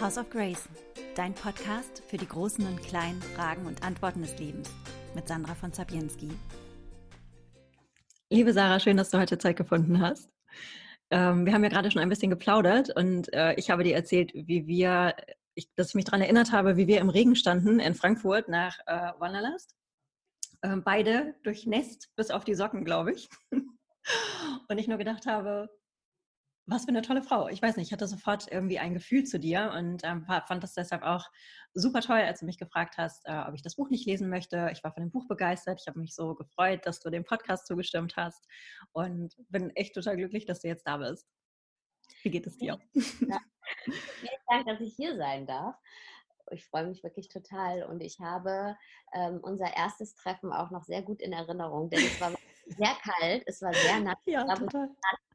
House of Grace, dein Podcast für die großen und kleinen Fragen und Antworten des Lebens mit Sandra von Zabienski. Liebe Sarah, schön, dass du heute Zeit gefunden hast. Ähm, wir haben ja gerade schon ein bisschen geplaudert und äh, ich habe dir erzählt, wie wir, dass ich mich daran erinnert habe, wie wir im Regen standen in Frankfurt nach äh, Wanderlust. Äh, beide durchnässt bis auf die Socken, glaube ich. und ich nur gedacht habe, was für eine tolle Frau. Ich weiß nicht, ich hatte sofort irgendwie ein Gefühl zu dir und ähm, fand das deshalb auch super toll, als du mich gefragt hast, äh, ob ich das Buch nicht lesen möchte. Ich war von dem Buch begeistert. Ich habe mich so gefreut, dass du dem Podcast zugestimmt hast und bin echt total glücklich, dass du jetzt da bist. Wie geht es dir? Ja. Vielen Dank, dass ich hier sein darf. Ich freue mich wirklich total und ich habe ähm, unser erstes Treffen auch noch sehr gut in Erinnerung, denn es war sehr kalt, es war sehr nass. Ja, total.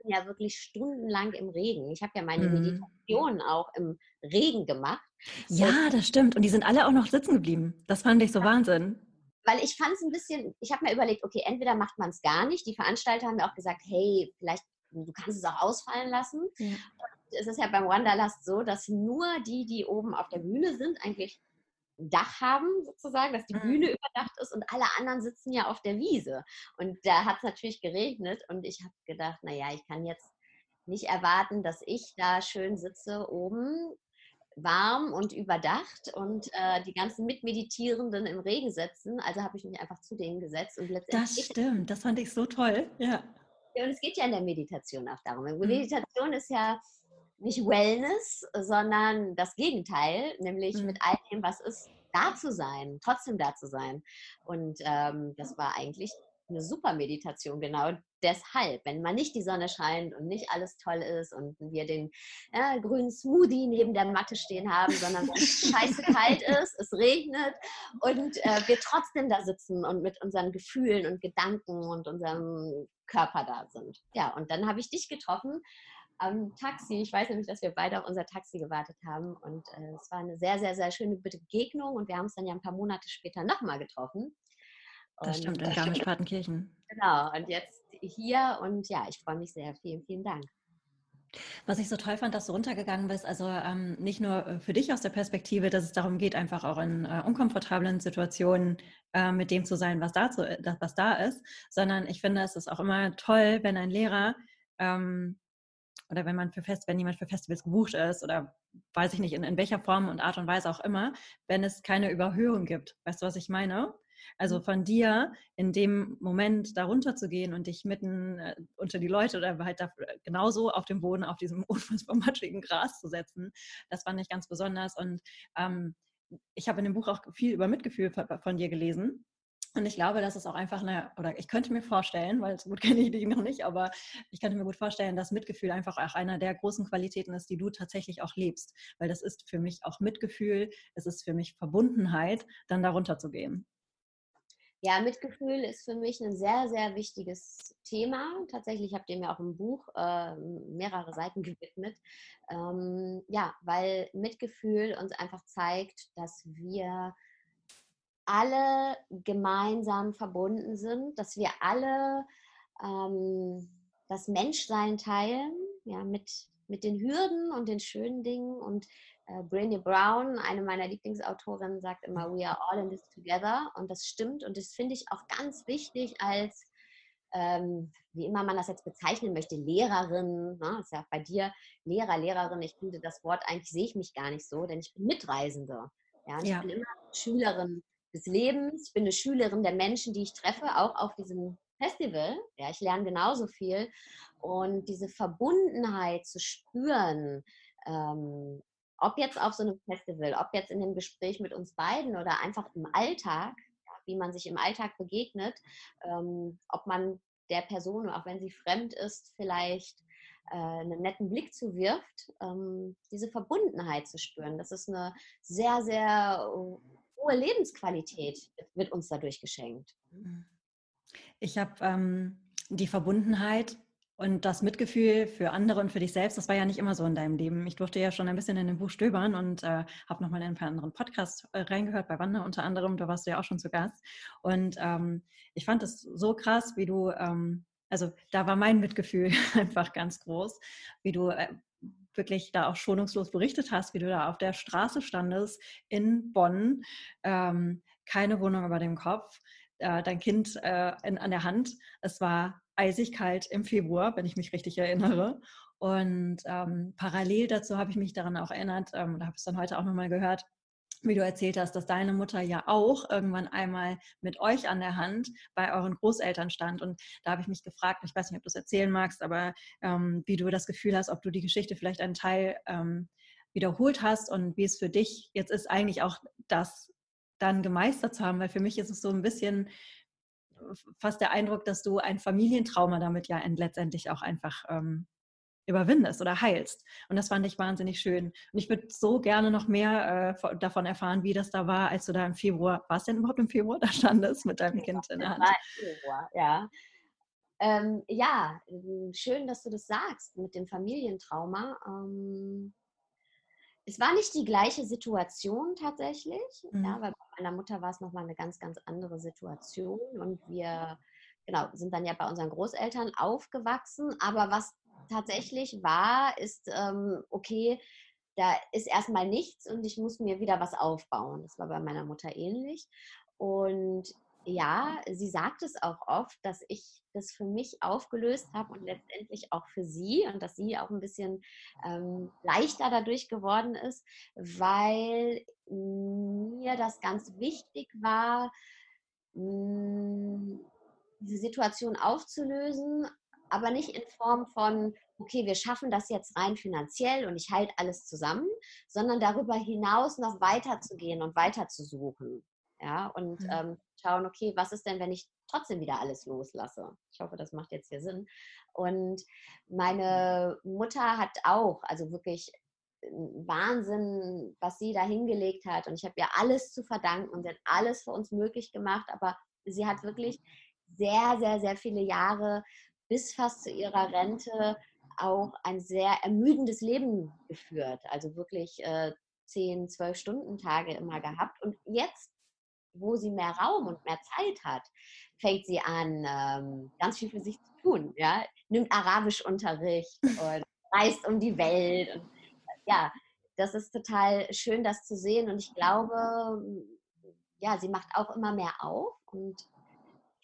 Wir ja wirklich stundenlang im Regen. Ich habe ja meine mhm. Meditation auch im Regen gemacht. Ja, und das stimmt. Und die sind alle auch noch sitzen geblieben. Das fand ich so ja. Wahnsinn. Weil ich fand es ein bisschen, ich habe mir überlegt, okay, entweder macht man es gar nicht. Die Veranstalter haben mir auch gesagt, hey, vielleicht, du kannst es auch ausfallen lassen. Ja. es ist ja beim Wanderlast so, dass nur die, die oben auf der Bühne sind, eigentlich Dach haben, sozusagen, dass die mhm. Bühne überdacht ist und alle anderen sitzen ja auf der Wiese. Und da hat es natürlich geregnet und ich habe gedacht, naja, ich kann jetzt nicht erwarten, dass ich da schön sitze oben, warm und überdacht und äh, die ganzen Mitmeditierenden im Regen sitzen. Also habe ich mich einfach zu denen gesetzt und letztendlich. Das stimmt, das fand ich so toll, ja. Und es geht ja in der Meditation auch darum. Mhm. Meditation ist ja nicht Wellness, sondern das Gegenteil, nämlich mhm. mit all dem, was ist, da zu sein, trotzdem da zu sein. Und ähm, das war eigentlich eine super Meditation, genau deshalb, wenn mal nicht die Sonne scheint und nicht alles toll ist und wir den äh, grünen Smoothie neben der Matte stehen haben, sondern wenn es scheiße kalt ist, es regnet und äh, wir trotzdem da sitzen und mit unseren Gefühlen und Gedanken und unserem Körper da sind. Ja, und dann habe ich dich getroffen am Taxi. Ich weiß nämlich, dass wir beide auf unser Taxi gewartet haben und äh, es war eine sehr, sehr, sehr schöne Begegnung und wir haben uns dann ja ein paar Monate später nochmal getroffen. Und, das stimmt, in Garmisch-Partenkirchen. Genau, und jetzt hier und ja, ich freue mich sehr. Vielen, vielen Dank. Was ich so toll fand, dass du runtergegangen bist, also ähm, nicht nur äh, für dich aus der Perspektive, dass es darum geht, einfach auch in äh, unkomfortablen Situationen äh, mit dem zu sein, was da, zu, äh, was da ist, sondern ich finde, es ist auch immer toll, wenn ein Lehrer ähm, oder wenn man für Fest, wenn jemand für Festivals gebucht ist oder weiß ich nicht, in, in welcher Form und Art und Weise auch immer, wenn es keine Überhöhung gibt. Weißt du, was ich meine? Also mhm. von dir in dem Moment darunter zu gehen und dich mitten äh, unter die Leute oder halt da, genauso auf dem Boden, auf diesem unfassbar matschigen Gras zu setzen, das fand ich ganz besonders. Und ähm, ich habe in dem Buch auch viel über Mitgefühl von, von dir gelesen. Und ich glaube, dass es auch einfach eine, oder ich könnte mir vorstellen, weil so gut kenne ich dich noch nicht, aber ich könnte mir gut vorstellen, dass Mitgefühl einfach auch einer der großen Qualitäten ist, die du tatsächlich auch lebst. Weil das ist für mich auch Mitgefühl, es ist für mich Verbundenheit, dann darunter zu gehen. Ja, Mitgefühl ist für mich ein sehr, sehr wichtiges Thema. Tatsächlich habe ich mir auch im Buch äh, mehrere Seiten gewidmet. Ähm, ja, weil Mitgefühl uns einfach zeigt, dass wir alle gemeinsam verbunden sind, dass wir alle ähm, das Menschsein teilen, ja, mit, mit den Hürden und den schönen Dingen. Und äh, Brené Brown, eine meiner Lieblingsautorinnen, sagt immer, we are all in this together. Und das stimmt. Und das finde ich auch ganz wichtig als, ähm, wie immer man das jetzt bezeichnen möchte, Lehrerin. Ne? Das ist ja auch bei dir Lehrer, Lehrerin. Ich finde das Wort eigentlich sehe ich mich gar nicht so, denn ich bin Mitreisende. Ja, ich ja. bin immer Schülerin des Lebens. Ich bin eine Schülerin der Menschen, die ich treffe, auch auf diesem Festival. Ja, ich lerne genauso viel. Und diese Verbundenheit zu spüren, ähm, ob jetzt auf so einem Festival, ob jetzt in dem Gespräch mit uns beiden oder einfach im Alltag, ja, wie man sich im Alltag begegnet, ähm, ob man der Person, auch wenn sie fremd ist, vielleicht äh, einen netten Blick zuwirft, ähm, diese Verbundenheit zu spüren. Das ist eine sehr, sehr hohe Lebensqualität wird uns dadurch geschenkt. Ich habe ähm, die Verbundenheit und das Mitgefühl für andere und für dich selbst, das war ja nicht immer so in deinem Leben. Ich durfte ja schon ein bisschen in dem Buch stöbern und äh, habe nochmal in ein paar anderen Podcasts äh, reingehört, bei Wanda unter anderem, da warst du ja auch schon zu Gast. Und ähm, ich fand es so krass, wie du, ähm, also da war mein Mitgefühl einfach ganz groß, wie du äh, wirklich da auch schonungslos berichtet hast, wie du da auf der Straße standest in Bonn, ähm, keine Wohnung über dem Kopf, äh, dein Kind äh, in, an der Hand. Es war eisig kalt im Februar, wenn ich mich richtig erinnere. Und ähm, parallel dazu habe ich mich daran auch erinnert, ähm, da habe ich es dann heute auch nochmal gehört, wie du erzählt hast, dass deine Mutter ja auch irgendwann einmal mit euch an der Hand bei euren Großeltern stand. Und da habe ich mich gefragt, ich weiß nicht, ob du es erzählen magst, aber ähm, wie du das Gefühl hast, ob du die Geschichte vielleicht einen Teil ähm, wiederholt hast und wie es für dich jetzt ist, eigentlich auch das dann gemeistert zu haben, weil für mich ist es so ein bisschen fast der Eindruck, dass du ein Familientrauma damit ja letztendlich auch einfach ähm, überwindest oder heilst. Und das fand ich wahnsinnig schön. Und ich würde so gerne noch mehr äh, davon erfahren, wie das da war, als du da im Februar, war es denn überhaupt im Februar, da standest mit deinem Kind in der Hand? Im Februar, ja. Ähm, ja, ähm, schön, dass du das sagst mit dem Familientrauma. Ähm, es war nicht die gleiche Situation tatsächlich, mhm. ja, weil bei meiner Mutter war es nochmal eine ganz, ganz andere Situation und wir genau, sind dann ja bei unseren Großeltern aufgewachsen. Aber was tatsächlich war, ist, ähm, okay, da ist erstmal nichts und ich muss mir wieder was aufbauen. Das war bei meiner Mutter ähnlich. Und ja, sie sagt es auch oft, dass ich das für mich aufgelöst habe und letztendlich auch für sie und dass sie auch ein bisschen ähm, leichter dadurch geworden ist, weil mir das ganz wichtig war, mh, hm, diese Situation aufzulösen, aber nicht in Form von, okay, wir schaffen das jetzt rein finanziell und ich halte alles zusammen, sondern darüber hinaus noch weiterzugehen und weiter zu suchen. Ja, und mhm. ähm, schauen, okay, was ist denn, wenn ich trotzdem wieder alles loslasse? Ich hoffe, das macht jetzt hier Sinn. Und meine Mutter hat auch, also wirklich Wahnsinn, was sie da hingelegt hat. Und ich habe ihr alles zu verdanken und sie hat alles für uns möglich gemacht. Aber sie hat wirklich sehr, sehr, sehr viele Jahre bis fast zu ihrer Rente auch ein sehr ermüdendes Leben geführt. Also wirklich äh, 10, 12 Stunden Tage immer gehabt. Und jetzt, wo sie mehr Raum und mehr Zeit hat, fängt sie an, ähm, ganz viel für sich zu tun. Ja? Nimmt Arabischunterricht und reist um die Welt. Und, ja, das ist total schön, das zu sehen. Und ich glaube, ja, sie macht auch immer mehr auf und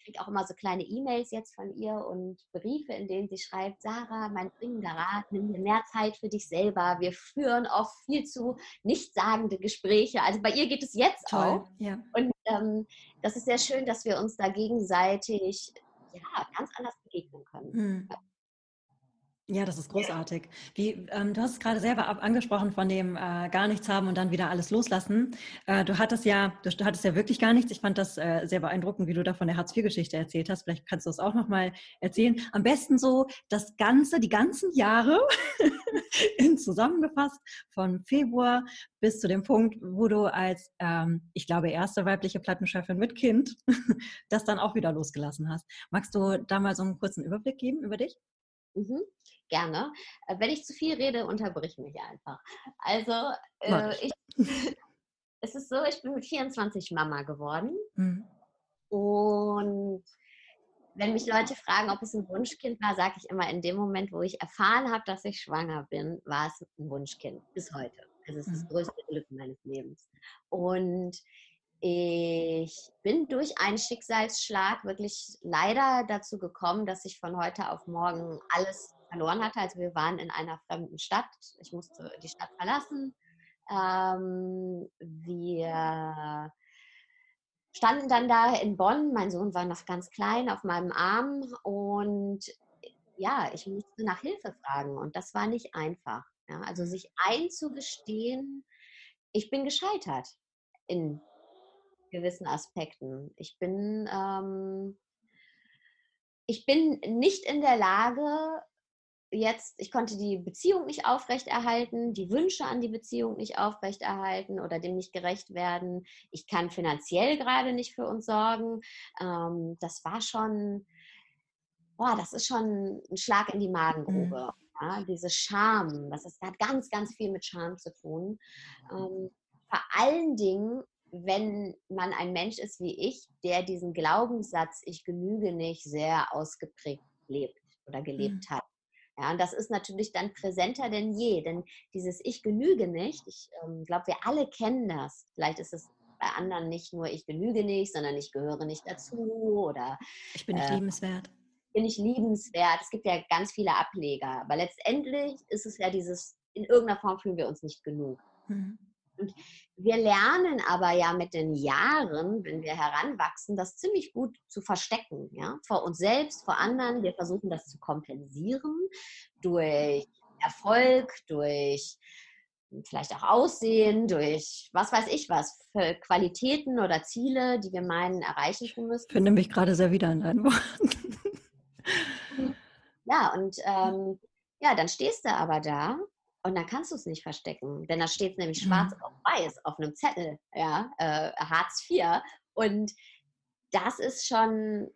kriege auch immer so kleine E-Mails jetzt von ihr und Briefe, in denen sie schreibt, Sarah, mein dringender Rat, nimm dir mehr Zeit für dich selber. Wir führen oft viel zu nichtssagende Gespräche. Also bei ihr geht es jetzt Toll, auch. Ja. Und ähm, das ist sehr schön, dass wir uns da gegenseitig ja, ganz anders begegnen können. Hm. Ja, das ist großartig. Wie, ähm, du hast es gerade selber angesprochen von dem äh, gar nichts haben und dann wieder alles loslassen. Äh, du hattest ja, du, du, hattest ja wirklich gar nichts. Ich fand das äh, sehr beeindruckend, wie du da von der Hartz-IV-Geschichte erzählt hast. Vielleicht kannst du es auch nochmal erzählen. Am besten so das Ganze, die ganzen Jahre in zusammengefasst, von Februar bis zu dem Punkt, wo du als, ähm, ich glaube, erste weibliche Plattenchefin mit Kind das dann auch wieder losgelassen hast. Magst du da mal so einen kurzen Überblick geben über dich? Mhm, gerne. Äh, wenn ich zu viel rede, unterbrich mich einfach. Also, äh, ich, es ist so, ich bin mit 24 Mama geworden. Mhm. Und wenn mich Leute fragen, ob es ein Wunschkind war, sage ich immer, in dem Moment, wo ich erfahren habe, dass ich schwanger bin, war es ein Wunschkind. Bis heute. Also es ist das mhm. größte Glück meines Lebens. Und ich bin durch einen Schicksalsschlag wirklich leider dazu gekommen, dass ich von heute auf morgen alles verloren hatte. Also wir waren in einer fremden Stadt. Ich musste die Stadt verlassen. Ähm, wir standen dann da in Bonn. Mein Sohn war noch ganz klein auf meinem Arm und ja, ich musste nach Hilfe fragen und das war nicht einfach. Ja, also sich einzugestehen, ich bin gescheitert in gewissen Aspekten. Ich bin, ähm, ich bin nicht in der Lage, jetzt, ich konnte die Beziehung nicht aufrechterhalten, die Wünsche an die Beziehung nicht aufrechterhalten oder dem nicht gerecht werden. Ich kann finanziell gerade nicht für uns sorgen. Ähm, das war schon, boah, das ist schon ein Schlag in die Magengrube. Mhm. Ja, diese Scham, das ist, hat ganz, ganz viel mit Scham zu tun. Ähm, vor allen Dingen, wenn man ein Mensch ist wie ich, der diesen Glaubenssatz, ich genüge nicht, sehr ausgeprägt lebt oder gelebt mhm. hat. Ja, und das ist natürlich dann präsenter denn je, denn dieses Ich genüge nicht, ich ähm, glaube, wir alle kennen das. Vielleicht ist es bei anderen nicht nur ich genüge nicht, sondern ich gehöre nicht dazu oder ich bin nicht äh, liebenswert. Bin ich liebenswert. Es gibt ja ganz viele Ableger, aber letztendlich ist es ja dieses, in irgendeiner Form fühlen wir uns nicht genug. Mhm. Und wir lernen aber ja mit den Jahren, wenn wir heranwachsen, das ziemlich gut zu verstecken. Ja? Vor uns selbst, vor anderen. Wir versuchen das zu kompensieren durch Erfolg, durch vielleicht auch Aussehen, durch was weiß ich was, für Qualitäten oder Ziele, die wir meinen, erreichen zu müssen. Ich finde mich gerade sehr wieder in deinen Worten. Ja, und ähm, ja, dann stehst du aber da und dann kannst du es nicht verstecken, denn da steht nämlich schwarz mhm. auf weiß auf einem Zettel, ja, äh, Hartz IV. Und das ist schon,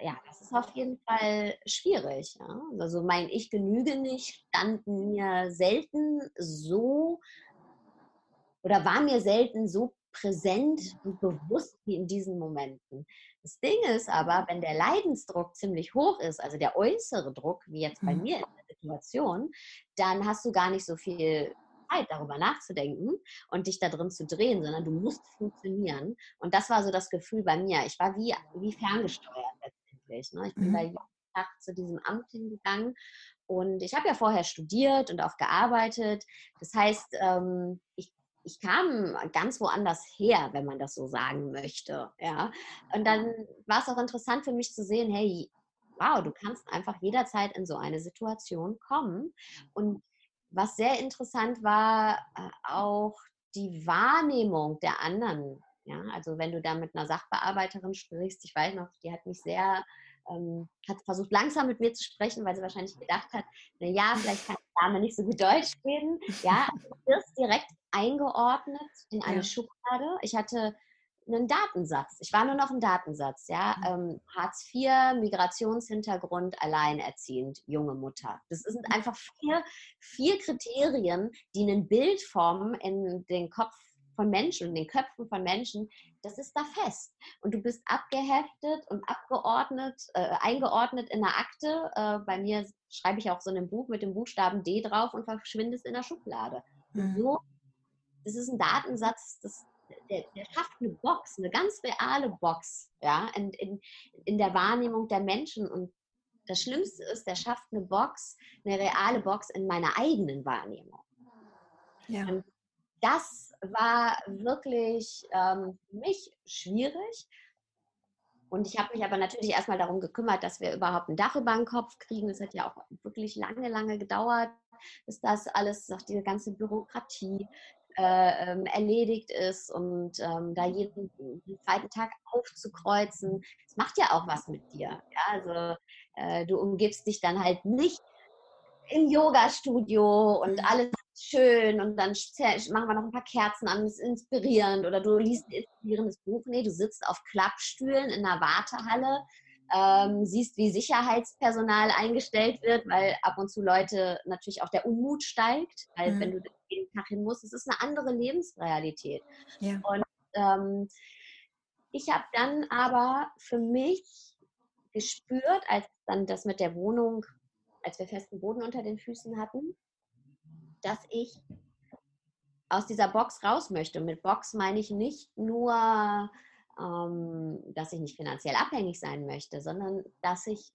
ja, das ist auf jeden Fall schwierig. Ja? Also mein Ich genüge nicht stand mir selten so oder war mir selten so präsent und bewusst wie in diesen Momenten. Das Ding ist aber, wenn der Leidensdruck ziemlich hoch ist, also der äußere Druck, wie jetzt bei mhm. mir in der Situation, dann hast du gar nicht so viel Zeit, darüber nachzudenken und dich da drin zu drehen, sondern du musst funktionieren. Und das war so das Gefühl bei mir. Ich war wie, wie ferngesteuert letztendlich. Ne? Ich bin mhm. da jeden Tag zu diesem Amt hingegangen und ich habe ja vorher studiert und auch gearbeitet. Das heißt, ähm, ich ich kam ganz woanders her, wenn man das so sagen möchte. Ja. Und dann war es auch interessant für mich zu sehen, hey, wow, du kannst einfach jederzeit in so eine Situation kommen. Und was sehr interessant war, äh, auch die Wahrnehmung der anderen. Ja, also wenn du da mit einer Sachbearbeiterin sprichst, ich weiß noch, die hat mich sehr ähm, hat versucht, langsam mit mir zu sprechen, weil sie wahrscheinlich gedacht hat, na ja, vielleicht kann die Dame nicht so gut Deutsch reden. Ja, du wirst direkt eingeordnet in eine ja. Schublade. Ich hatte einen Datensatz. Ich war nur noch ein Datensatz, ja. Mhm. Ähm, Hartz IV, Migrationshintergrund, alleinerziehend, junge Mutter. Das sind mhm. einfach vier, vier Kriterien, die ein Bild formen in den Kopf von Menschen und den Köpfen von Menschen, das ist da fest. Und du bist abgeheftet und abgeordnet, äh, eingeordnet in der Akte. Äh, bei mir schreibe ich auch so ein Buch mit dem Buchstaben D drauf und verschwindest in der Schublade. Mhm. So, das ist ein Datensatz, das, der, der, schafft eine Box, eine ganz reale Box, ja, in, in, in der Wahrnehmung der Menschen. Und das Schlimmste ist, der schafft eine Box, eine reale Box in meiner eigenen Wahrnehmung. Ja. Und das war wirklich ähm, für mich schwierig. Und ich habe mich aber natürlich erstmal darum gekümmert, dass wir überhaupt ein Dach über den Kopf kriegen. Es hat ja auch wirklich lange, lange gedauert, bis das alles, auch diese ganze Bürokratie äh, ähm, erledigt ist und ähm, da jeden, jeden, zweiten Tag aufzukreuzen. Das macht ja auch was mit dir. Ja? Also äh, du umgibst dich dann halt nicht im Yoga-Studio und mhm. alles schön und dann machen wir noch ein paar Kerzen an, das ist inspirierend oder du liest ein inspirierendes Buch. Nee, du sitzt auf Klappstühlen in einer Wartehalle, ähm, siehst, wie Sicherheitspersonal eingestellt wird, weil ab und zu Leute natürlich auch der Unmut steigt, weil mhm. wenn du jeden Tag hin musst, es ist eine andere Lebensrealität. Ja. Und ähm, ich habe dann aber für mich gespürt, als dann das mit der Wohnung, als wir festen Boden unter den Füßen hatten, dass ich aus dieser Box raus möchte. Und mit Box meine ich nicht nur, ähm, dass ich nicht finanziell abhängig sein möchte, sondern dass ich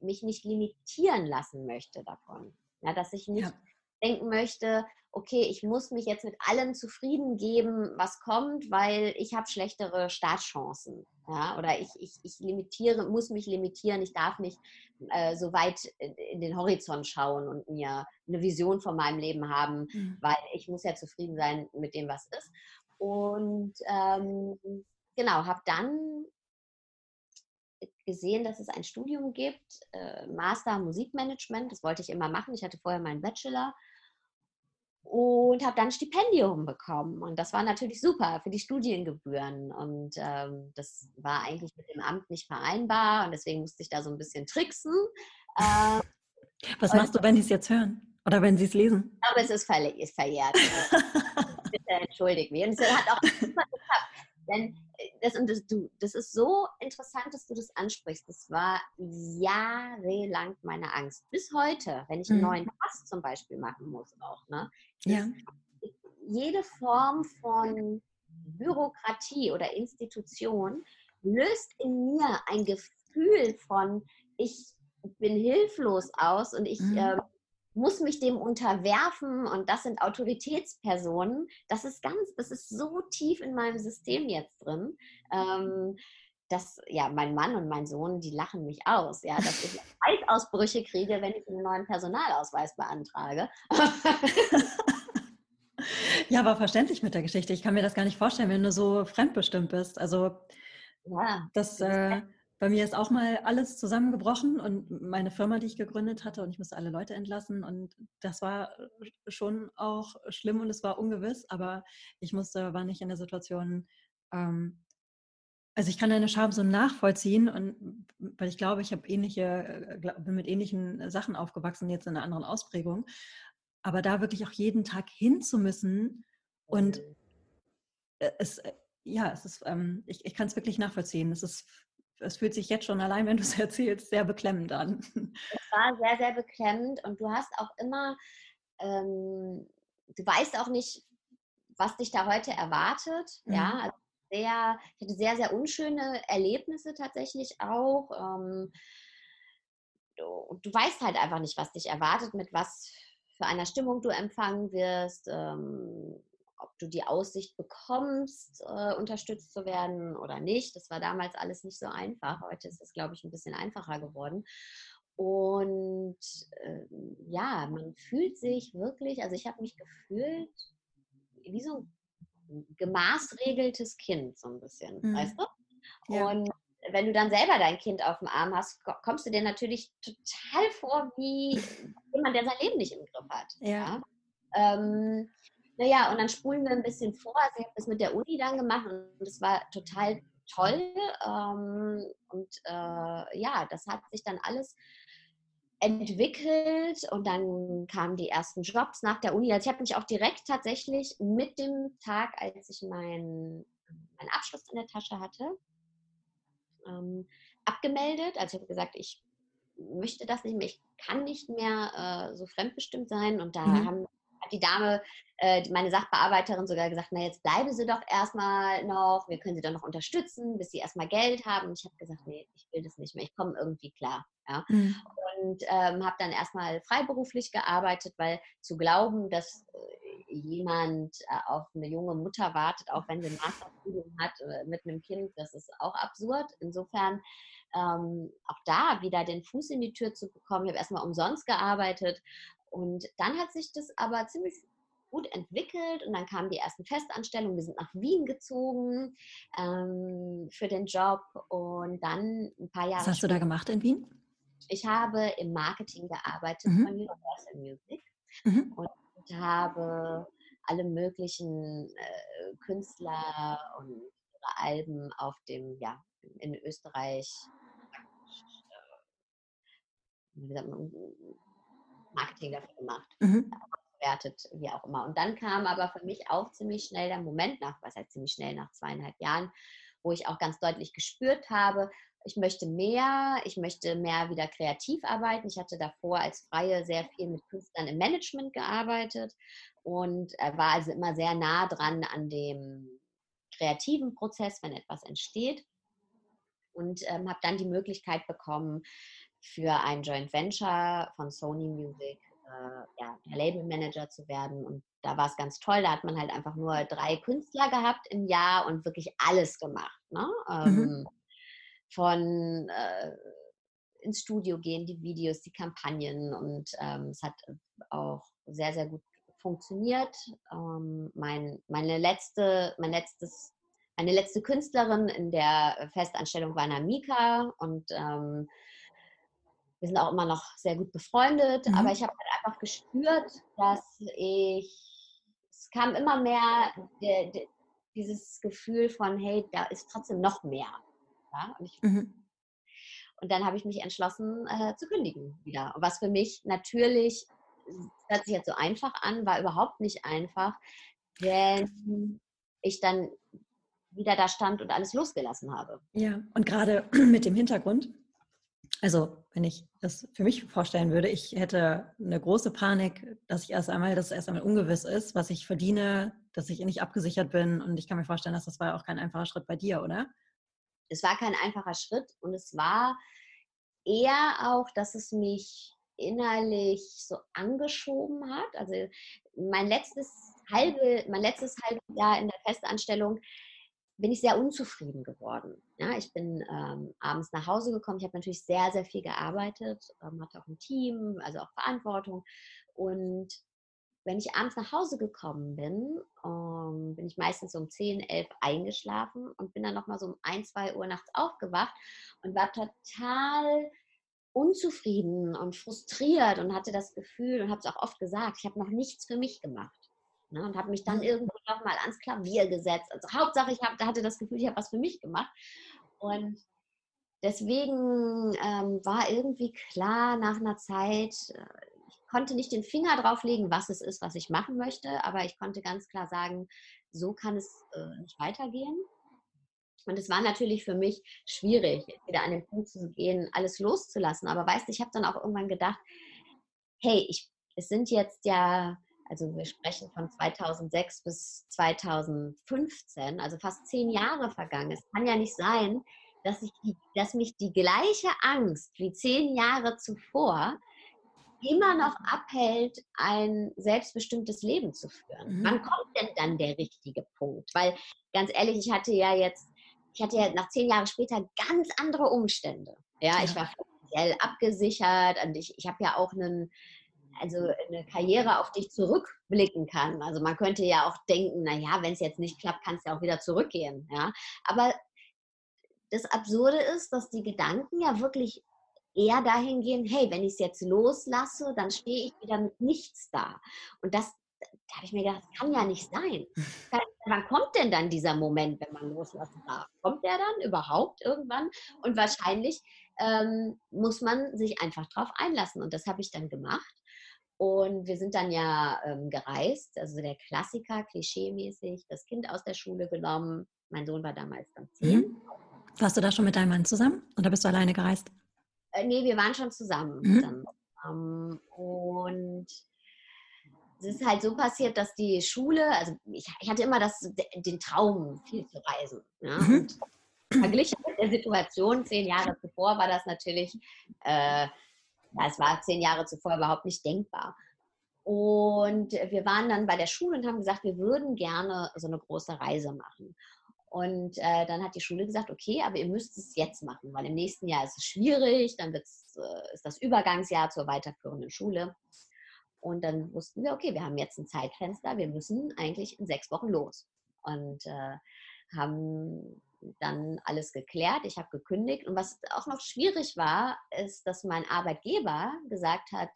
mich nicht limitieren lassen möchte davon. Ja, dass ich nicht ja. denken möchte, okay, ich muss mich jetzt mit allem zufrieden geben, was kommt, weil ich habe schlechtere Startchancen. Ja? Oder ich, ich, ich limitiere, muss mich limitieren, ich darf nicht äh, so weit in den Horizont schauen und mir eine Vision von meinem Leben haben, mhm. weil ich muss ja zufrieden sein mit dem, was ist. Und ähm, genau, habe dann gesehen, dass es ein Studium gibt, äh, Master Musikmanagement. Das wollte ich immer machen. Ich hatte vorher meinen Bachelor und habe dann ein Stipendium bekommen. Und das war natürlich super für die Studiengebühren. Und ähm, das war eigentlich mit dem Amt nicht vereinbar und deswegen musste ich da so ein bisschen tricksen. Ähm, Was machst du, wenn Sie es jetzt hören? Oder wenn Sie es lesen? Aber es ist, ver ist verjährt. Bitte entschuldigt mich. Und es hat auch super geklappt. Denn das, und das, du, das ist so interessant, dass du das ansprichst. Das war jahrelang meine Angst. Bis heute, wenn ich einen mhm. neuen Pass zum Beispiel machen muss, auch. Ne? Ja. Jede Form von Bürokratie oder Institution löst in mir ein Gefühl von, ich bin hilflos aus und ich mhm. äh, muss mich dem unterwerfen und das sind Autoritätspersonen. Das ist ganz, das ist so tief in meinem System jetzt drin. Ähm, dass ja mein Mann und mein Sohn, die lachen mich aus, ja, dass ich Eisausbrüche kriege, wenn ich einen neuen Personalausweis beantrage. ja, aber verständlich mit der Geschichte. Ich kann mir das gar nicht vorstellen, wenn du so fremdbestimmt bist. Also ja, das, äh, bei mir ist auch mal alles zusammengebrochen und meine Firma, die ich gegründet hatte, und ich musste alle Leute entlassen. Und das war äh, schon auch schlimm und es war ungewiss, aber ich musste, war nicht in der Situation, ähm, also ich kann deine Scham so nachvollziehen und weil ich glaube, ich habe ähnliche, äh, bin mit ähnlichen Sachen aufgewachsen, jetzt in einer anderen Ausprägung. Aber da wirklich auch jeden Tag hin zu müssen und äh, es, ja, es ist, ähm, ich, ich kann es wirklich nachvollziehen. Es ist es fühlt sich jetzt schon allein, wenn du es erzählst, sehr beklemmend an. Es war sehr, sehr beklemmend und du hast auch immer, ähm, du weißt auch nicht, was dich da heute erwartet. Mhm. Ja, also sehr, ich hatte sehr, sehr unschöne Erlebnisse tatsächlich auch. Ähm, du, du, weißt halt einfach nicht, was dich erwartet, mit was für einer Stimmung du empfangen wirst. Ähm, ob du die Aussicht bekommst, äh, unterstützt zu werden oder nicht. Das war damals alles nicht so einfach. Heute ist es, glaube ich, ein bisschen einfacher geworden. Und äh, ja, man fühlt sich wirklich, also ich habe mich gefühlt wie so ein gemaßregeltes Kind, so ein bisschen, mhm. weißt du? Ja. Und wenn du dann selber dein Kind auf dem Arm hast, kommst du dir natürlich total vor wie jemand, der sein Leben nicht im Griff hat. Ja. ja? Ähm, naja, und dann spulen wir ein bisschen vor. Also ich habe das mit der Uni dann gemacht und es war total toll. Ähm, und äh, ja, das hat sich dann alles entwickelt und dann kamen die ersten Jobs nach der Uni. Also ich habe mich auch direkt tatsächlich mit dem Tag, als ich meinen mein Abschluss in der Tasche hatte, ähm, abgemeldet. Also ich habe gesagt, ich möchte das nicht mehr, ich kann nicht mehr äh, so fremdbestimmt sein. Und da mhm. haben hat die Dame, äh, meine Sachbearbeiterin sogar gesagt, na jetzt bleiben Sie doch erstmal noch, wir können Sie doch noch unterstützen, bis Sie erstmal Geld haben. Und ich habe gesagt, nee, ich will das nicht mehr, ich komme irgendwie klar. Ja? Mhm. Und ähm, habe dann erstmal freiberuflich gearbeitet, weil zu glauben, dass äh, jemand äh, auf eine junge Mutter wartet, auch wenn sie ein Masterstudium hat äh, mit einem Kind, das ist auch absurd. Insofern ähm, auch da wieder den Fuß in die Tür zu bekommen. Ich habe erstmal umsonst gearbeitet und dann hat sich das aber ziemlich gut entwickelt und dann kamen die ersten Festanstellungen. Wir sind nach Wien gezogen ähm, für den Job und dann ein paar Jahre. Was hast du da gemacht in Wien? Ich habe im Marketing gearbeitet mhm. von Universal Music mhm. und habe alle möglichen äh, Künstler und ihre Alben auf dem, ja, in Österreich, äh, wie sagt man, Marketing dafür gemacht. Mhm. Bewertet, wie auch immer. Und dann kam aber für mich auch ziemlich schnell der Moment nach, was heißt ziemlich schnell, nach zweieinhalb Jahren, wo ich auch ganz deutlich gespürt habe, ich möchte mehr, ich möchte mehr wieder kreativ arbeiten. Ich hatte davor als Freie sehr viel mit Künstlern im Management gearbeitet und war also immer sehr nah dran an dem kreativen Prozess, wenn etwas entsteht. Und ähm, habe dann die Möglichkeit bekommen, für ein Joint Venture von Sony Music äh, ja, der Label Manager zu werden. Und da war es ganz toll. Da hat man halt einfach nur drei Künstler gehabt im Jahr und wirklich alles gemacht. Ne? Mhm. Ähm, von äh, ins Studio gehen, die Videos, die Kampagnen und ähm, es hat auch sehr, sehr gut funktioniert. Ähm, mein, meine letzte, mein letztes meine letzte Künstlerin in der Festanstellung war Namika und ähm, wir sind auch immer noch sehr gut befreundet, mhm. aber ich habe halt einfach gespürt, dass ich, es kam immer mehr de, de, dieses Gefühl von, hey, da ist trotzdem noch mehr. Ja? Und, ich, mhm. und, dann habe ich mich entschlossen äh, zu kündigen wieder. Was für mich natürlich, hört sich jetzt so einfach an, war überhaupt nicht einfach, denn ich dann wieder da stand und alles losgelassen habe. Ja, und gerade mit dem Hintergrund, also wenn ich das für mich vorstellen würde, ich hätte eine große Panik, dass ich erst einmal, dass es erst einmal ungewiss ist, was ich verdiene, dass ich nicht abgesichert bin. Und ich kann mir vorstellen, dass das war auch kein einfacher Schritt bei dir, oder? Es war kein einfacher Schritt und es war eher auch, dass es mich innerlich so angeschoben hat. Also mein letztes halbe, mein letztes halbes Jahr in der Festanstellung bin ich sehr unzufrieden geworden. Ja, ich bin ähm, abends nach Hause gekommen. Ich habe natürlich sehr, sehr viel gearbeitet, ähm, hatte auch ein Team, also auch Verantwortung. Und wenn ich abends nach Hause gekommen bin, ähm, bin ich meistens um 10, 11 eingeschlafen und bin dann nochmal so um 1, 2 Uhr nachts aufgewacht und war total unzufrieden und frustriert und hatte das Gefühl und habe es auch oft gesagt, ich habe noch nichts für mich gemacht. Ne, und habe mich dann mhm. irgendwo nochmal ans Klavier gesetzt. Also Hauptsache, ich hab, hatte das Gefühl, ich habe was für mich gemacht. Und deswegen ähm, war irgendwie klar nach einer Zeit, äh, ich konnte nicht den Finger drauflegen, was es ist, was ich machen möchte, aber ich konnte ganz klar sagen, so kann es äh, nicht weitergehen. Und es war natürlich für mich schwierig, wieder an den Punkt zu gehen, alles loszulassen. Aber weißt du, ich habe dann auch irgendwann gedacht, hey, ich, es sind jetzt ja also wir sprechen von 2006 bis 2015, also fast zehn Jahre vergangen. Es kann ja nicht sein, dass, ich die, dass mich die gleiche Angst wie zehn Jahre zuvor immer noch abhält, ein selbstbestimmtes Leben zu führen. Mhm. Wann kommt denn dann der richtige Punkt? Weil ganz ehrlich, ich hatte ja jetzt, ich hatte ja nach zehn Jahren später ganz andere Umstände. Ja, ja. ich war finanziell abgesichert und ich, ich habe ja auch einen also eine Karriere auf dich zurückblicken kann. Also man könnte ja auch denken, naja, wenn es jetzt nicht klappt, kannst du ja auch wieder zurückgehen. Ja? Aber das Absurde ist, dass die Gedanken ja wirklich eher dahin gehen, hey, wenn ich es jetzt loslasse, dann stehe ich wieder mit nichts da. Und das, da habe ich mir gedacht, das kann ja nicht sein. Wann kommt denn dann dieser Moment, wenn man loslassen darf? Kommt der dann überhaupt irgendwann? Und wahrscheinlich ähm, muss man sich einfach drauf einlassen. Und das habe ich dann gemacht. Und wir sind dann ja ähm, gereist, also der Klassiker, klischeemäßig, das Kind aus der Schule genommen. Mein Sohn war damals dann zehn. Mhm. Warst du da schon mit deinem Mann zusammen oder bist du alleine gereist? Äh, nee, wir waren schon zusammen. Mhm. Ähm, und es ist halt so passiert, dass die Schule, also ich, ich hatte immer das, den Traum, viel zu reisen. Ja? Mhm. Und verglichen mit der Situation zehn Jahre zuvor war das natürlich äh, das war zehn Jahre zuvor überhaupt nicht denkbar. Und wir waren dann bei der Schule und haben gesagt, wir würden gerne so eine große Reise machen. Und äh, dann hat die Schule gesagt, okay, aber ihr müsst es jetzt machen, weil im nächsten Jahr ist es schwierig, dann äh, ist das Übergangsjahr zur weiterführenden Schule. Und dann wussten wir, okay, wir haben jetzt ein Zeitfenster, wir müssen eigentlich in sechs Wochen los. Und äh, haben dann alles geklärt. Ich habe gekündigt. Und was auch noch schwierig war, ist, dass mein Arbeitgeber gesagt hat,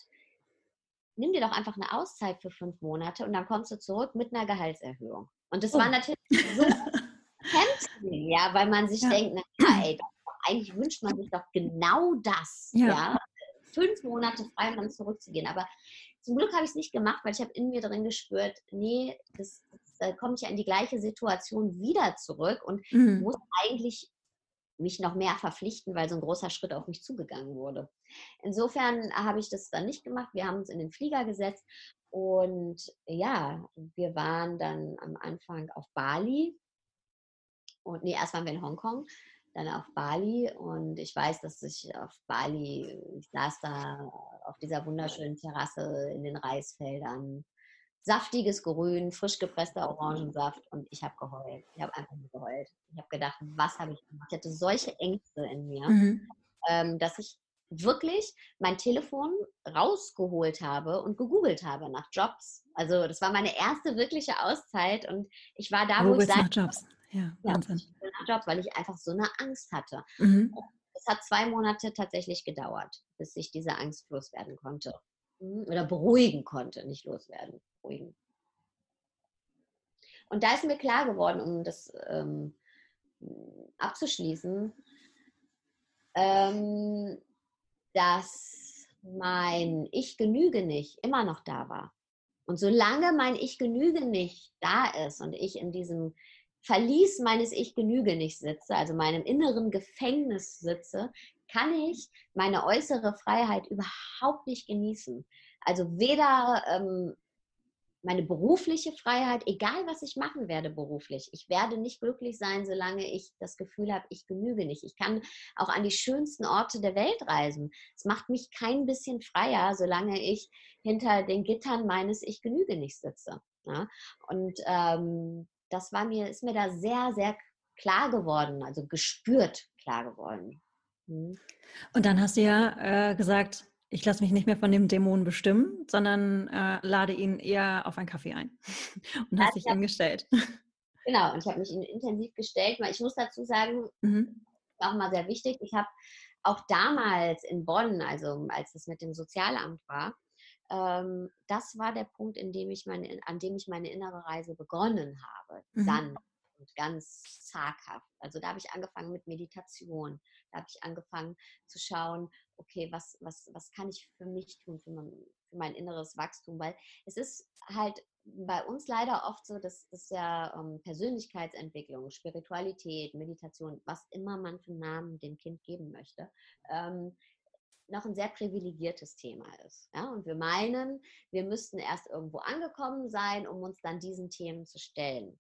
nimm dir doch einfach eine Auszeit für fünf Monate und dann kommst du zurück mit einer Gehaltserhöhung. Und das oh. war natürlich so tempting, ja, weil man sich ja. denkt, na, ey, eigentlich wünscht man sich doch genau das, ja. ja. Fünf Monate frei, um dann zurückzugehen. Aber zum Glück habe ich es nicht gemacht, weil ich habe in mir drin gespürt, nee, das, das, komme ich ja in die gleiche Situation wieder zurück und mhm. muss eigentlich mich noch mehr verpflichten, weil so ein großer Schritt auf mich zugegangen wurde. Insofern habe ich das dann nicht gemacht. Wir haben uns in den Flieger gesetzt und ja, wir waren dann am Anfang auf Bali und nee, erst waren wir in Hongkong dann auf Bali und ich weiß, dass ich auf Bali, ich saß da auf dieser wunderschönen Terrasse in den Reisfeldern, saftiges Grün, frisch gepresster Orangensaft und ich habe geheult. Ich habe einfach nur geheult. Ich habe gedacht, was habe ich gemacht? Ich hatte solche Ängste in mir, mhm. ähm, dass ich wirklich mein Telefon rausgeholt habe und gegoogelt habe nach Jobs. Also das war meine erste wirkliche Auszeit und ich war da, wo, wo ich sage, Jobs. Ja, Wahnsinn. Ja, Job, weil ich einfach so eine Angst hatte. Mhm. Es hat zwei Monate tatsächlich gedauert, bis ich diese Angst loswerden konnte. Mhm, oder beruhigen konnte, nicht loswerden, beruhigen. Und da ist mir klar geworden, um das ähm, abzuschließen, ähm, dass mein Ich genüge nicht immer noch da war. Und solange mein Ich genüge nicht da ist und ich in diesem Verlies meines Ich genüge nicht sitze, also meinem inneren Gefängnis sitze, kann ich meine äußere Freiheit überhaupt nicht genießen. Also weder ähm, meine berufliche Freiheit, egal was ich machen werde beruflich. Ich werde nicht glücklich sein, solange ich das Gefühl habe, ich genüge nicht. Ich kann auch an die schönsten Orte der Welt reisen. Es macht mich kein bisschen freier, solange ich hinter den Gittern meines Ich genüge nicht sitze. Ja? Und ähm, das war mir, ist mir da sehr, sehr klar geworden, also gespürt klar geworden. Mhm. Und dann hast du ja äh, gesagt, ich lasse mich nicht mehr von dem Dämon bestimmen, sondern äh, lade ihn eher auf einen Kaffee ein und hast dich ihm gestellt. Genau, und ich habe mich ihm intensiv gestellt, weil ich muss dazu sagen, mhm. auch mal sehr wichtig, ich habe auch damals in Bonn, also als es mit dem Sozialamt war, ähm, das war der Punkt, in dem ich meine, an dem ich meine innere Reise begonnen habe. Mhm. Dann und ganz zaghaft. Also da habe ich angefangen mit Meditation. Da habe ich angefangen zu schauen, okay, was, was, was kann ich für mich tun, für mein, für mein inneres Wachstum? Weil es ist halt bei uns leider oft so, dass das ja ähm, Persönlichkeitsentwicklung, Spiritualität, Meditation, was immer man für Namen dem Kind geben möchte, ähm, noch ein sehr privilegiertes Thema ist. Ja? Und wir meinen, wir müssten erst irgendwo angekommen sein, um uns dann diesen Themen zu stellen.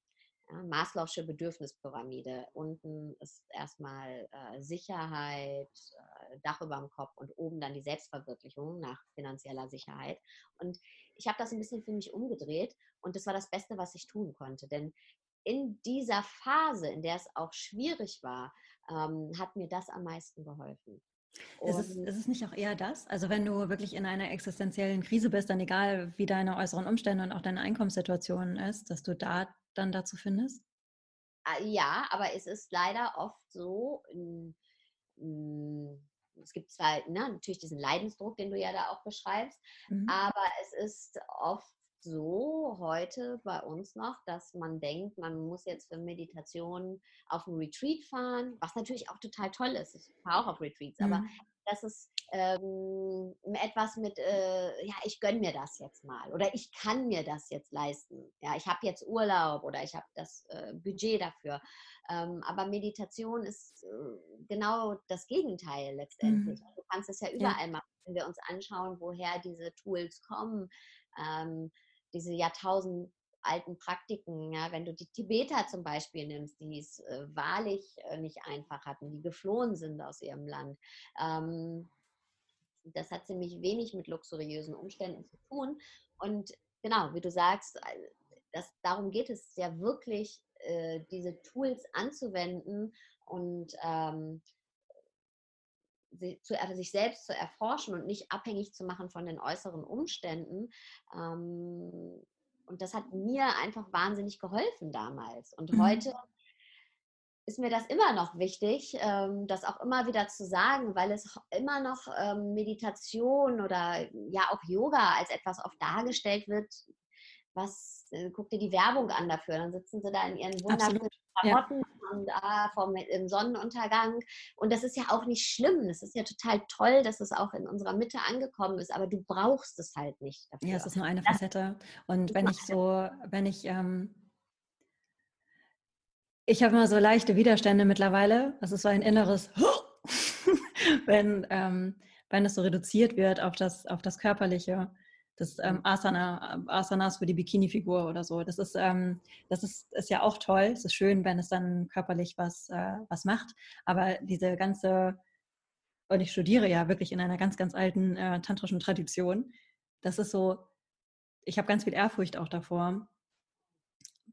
Ja, Maslow'sche Bedürfnispyramide. Unten ist erstmal äh, Sicherheit, äh, Dach über dem Kopf und oben dann die Selbstverwirklichung nach finanzieller Sicherheit. Und ich habe das ein bisschen für mich umgedreht und das war das Beste, was ich tun konnte. Denn in dieser Phase, in der es auch schwierig war, ähm, hat mir das am meisten geholfen. Ist es, ist es, nicht auch eher das? Also wenn du wirklich in einer existenziellen Krise bist, dann egal wie deine äußeren Umstände und auch deine Einkommenssituation ist, dass du da dann dazu findest? Ah, ja, aber es ist leider oft so, es gibt zwar ne, natürlich diesen Leidensdruck, den du ja da auch beschreibst, mhm. aber es ist oft so heute bei uns noch, dass man denkt, man muss jetzt für Meditation auf ein Retreat fahren, was natürlich auch total toll ist. Ich fahre auch auf Retreats, mhm. aber das ist ähm, etwas mit, äh, ja, ich gönne mir das jetzt mal oder ich kann mir das jetzt leisten. Ja, ich habe jetzt Urlaub oder ich habe das äh, Budget dafür. Ähm, aber Meditation ist äh, genau das Gegenteil letztendlich. Mhm. Du kannst es ja überall ja. machen, wenn wir uns anschauen, woher diese Tools kommen. Ähm, diese Jahrtausend alten Praktiken, ja, wenn du die Tibeter zum Beispiel nimmst, die es äh, wahrlich äh, nicht einfach hatten, die geflohen sind aus ihrem Land. Ähm, das hat ziemlich wenig mit luxuriösen Umständen zu tun. Und genau, wie du sagst, das, darum geht es ja wirklich, äh, diese Tools anzuwenden und ähm, zu, also sich selbst zu erforschen und nicht abhängig zu machen von den äußeren Umständen. Ähm, und das hat mir einfach wahnsinnig geholfen damals. Und mhm. heute ist mir das immer noch wichtig, ähm, das auch immer wieder zu sagen, weil es immer noch ähm, Meditation oder ja auch Yoga als etwas oft dargestellt wird, was, äh, guck dir die Werbung an dafür, dann sitzen sie da in ihren wunderschönen Klamotten und ah, vom, im Sonnenuntergang. Und das ist ja auch nicht schlimm. Es ist ja total toll, dass es auch in unserer Mitte angekommen ist, aber du brauchst es halt nicht dafür. Ja, es ist nur eine Facette. Und wenn ich so, wenn ich, ähm, ich habe immer so leichte Widerstände mittlerweile. Das ist so ein inneres, wenn, ähm, wenn es so reduziert wird auf das, auf das Körperliche das ähm, mhm. Asana, Asanas für die Bikini-Figur oder so. Das ist, ähm, das ist, ist ja auch toll. Es ist schön, wenn es dann körperlich was, äh, was macht. Aber diese ganze, und ich studiere ja wirklich in einer ganz, ganz alten äh, tantrischen Tradition. Das ist so, ich habe ganz viel Ehrfurcht auch davor,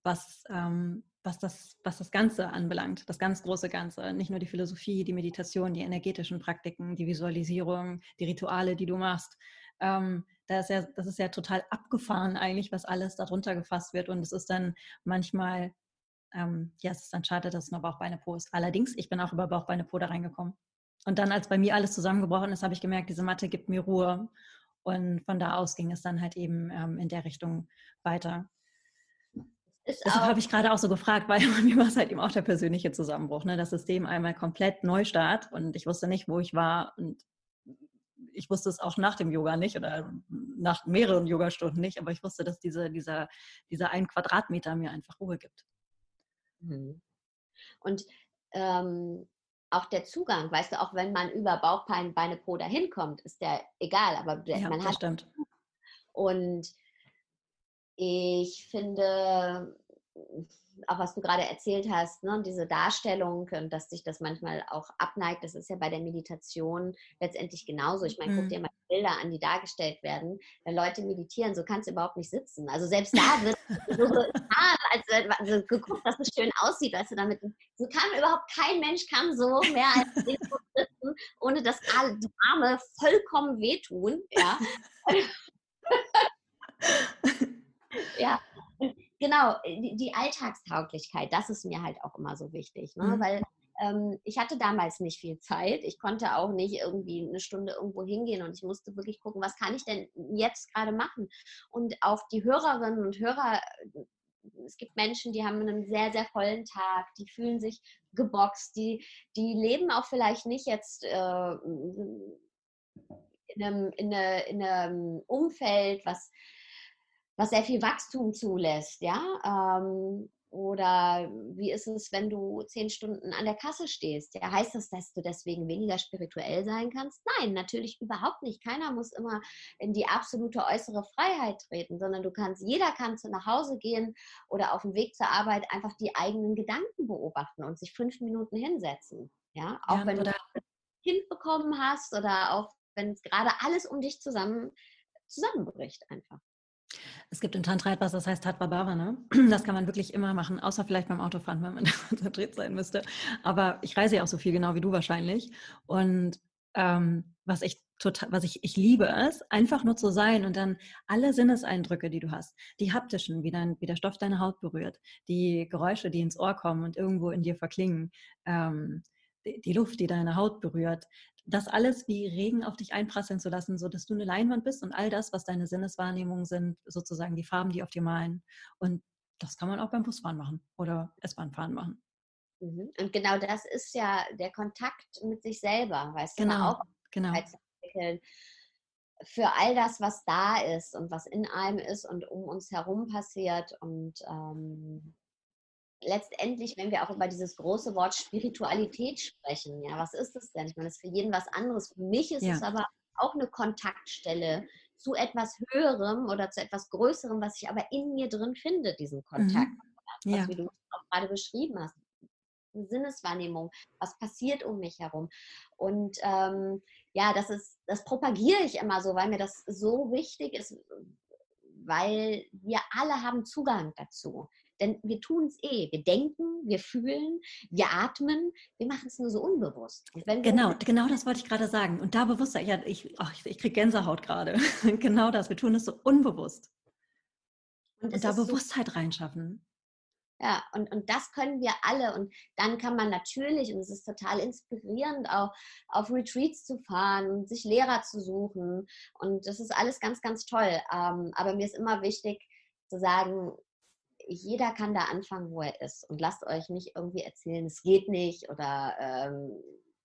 was, ähm, was, das, was das Ganze anbelangt, das ganz große Ganze. Nicht nur die Philosophie, die Meditation, die energetischen Praktiken, die Visualisierung, die Rituale, die du machst. Ähm, das ist, ja, das ist ja total abgefahren eigentlich, was alles darunter gefasst wird. Und es ist dann manchmal, ähm, ja, es ist dann schade, dass es nur Bauchbeine-Po ist. Allerdings, ich bin auch über Bauchbeine-Po da reingekommen. Und dann, als bei mir alles zusammengebrochen ist, habe ich gemerkt, diese Matte gibt mir Ruhe. Und von da aus ging es dann halt eben ähm, in der Richtung weiter. Deshalb habe ich gerade auch so gefragt, weil bei mir war es halt eben auch der persönliche Zusammenbruch, ne? das System einmal komplett Neustart und ich wusste nicht, wo ich war und ich wusste es auch nach dem Yoga nicht oder nach mehreren Yogastunden nicht, aber ich wusste, dass diese, dieser, dieser ein Quadratmeter mir einfach Ruhe gibt. Mhm. Und ähm, auch der Zugang, weißt du, auch wenn man über Bauchbein, Beine, Po dahin kommt, ist der egal, aber ja, man hat. Stimmt. Und ich finde, auch was du gerade erzählt hast, ne, diese Darstellung und dass sich das manchmal auch abneigt, das ist ja bei der Meditation letztendlich genauso. Ich meine, mhm. guck dir mal Bilder an, die dargestellt werden. Wenn Leute meditieren, so kannst du überhaupt nicht sitzen. Also selbst da wird so, ah, also, also geguckt, dass es schön aussieht, weißt du, damit so kann überhaupt kein Mensch kann so mehr als sitzen, ohne dass alle die Arme vollkommen wehtun. Ja. ja, genau, die, Alltagstauglichkeit, das ist mir halt auch immer so wichtig, ne? Mhm. weil ähm, ich hatte damals nicht viel Zeit. Ich konnte auch nicht irgendwie eine Stunde irgendwo hingehen und ich musste wirklich gucken, was kann ich denn jetzt gerade machen? Und auch die Hörerinnen und Hörer, es gibt Menschen, die haben einen sehr, sehr vollen Tag, die fühlen sich geboxt, die, die leben auch vielleicht nicht jetzt äh, in, einem, in, eine, in einem Umfeld, was was sehr viel Wachstum zulässt, ja. Ähm, oder wie ist es, wenn du zehn Stunden an der Kasse stehst? Ja, heißt das, dass du deswegen weniger spirituell sein kannst? Nein, natürlich überhaupt nicht. Keiner muss immer in die absolute äußere Freiheit treten, sondern du kannst, jeder kann zu nach Hause gehen oder auf dem Weg zur Arbeit einfach die eigenen Gedanken beobachten und sich fünf Minuten hinsetzen. Ja, auch ja, wenn du ein Kind bekommen hast oder auch wenn es gerade alles um dich zusammen zusammenbricht einfach. Es gibt in Tantra etwas, das heißt Tatvabhavana. Das kann man wirklich immer machen, außer vielleicht beim Autofahren, wenn man konzentriert sein müsste. Aber ich reise ja auch so viel, genau wie du wahrscheinlich. Und ähm, was ich total, was ich, ich liebe es, einfach nur zu sein und dann alle Sinneseindrücke, die du hast, die haptischen, wie, dein, wie der Stoff deine Haut berührt, die Geräusche, die ins Ohr kommen und irgendwo in dir verklingen, ähm, die, Luft, die deine Haut berührt, das alles wie Regen auf dich einprasseln zu lassen, so dass du eine Leinwand bist und all das, was deine Sinneswahrnehmungen sind, sozusagen die Farben, die auf dir malen. Und das kann man auch beim Busfahren machen oder S-Bahn-Fahren machen. Mhm. Und genau das ist ja der Kontakt mit sich selber, weißt genau, du, auch genau. für all das, was da ist und was in einem ist und um uns herum passiert und ähm, letztendlich, wenn wir auch über dieses große Wort Spiritualität sprechen, ja, was ist das denn? Ich meine, das ist für jeden was anderes. Für mich ist ja. es aber auch eine Kontaktstelle zu etwas Höherem oder zu etwas Größerem, was ich aber in mir drin finde, diesen Kontakt. Mhm. Was, ja. wie du auch gerade beschrieben hast. Eine Sinneswahrnehmung, was passiert um mich herum. Und ähm, ja, das ist, das propagiere ich immer so, weil mir das so wichtig ist, weil wir alle haben Zugang dazu. Denn wir tun es eh. Wir denken, wir fühlen, wir atmen. Wir machen es nur so unbewusst. genau, genau das wollte ich gerade sagen. Und da bewusster, ja, ich, oh, ich, ich kriege Gänsehaut gerade. genau das. Wir tun es so unbewusst. Und, und da Bewusstheit so, reinschaffen. Ja, und, und das können wir alle. Und dann kann man natürlich, und es ist total inspirierend, auch auf Retreats zu fahren und sich Lehrer zu suchen. Und das ist alles ganz, ganz toll. Ähm, aber mir ist immer wichtig zu sagen, jeder kann da anfangen, wo er ist. Und lasst euch nicht irgendwie erzählen, es geht nicht oder ähm,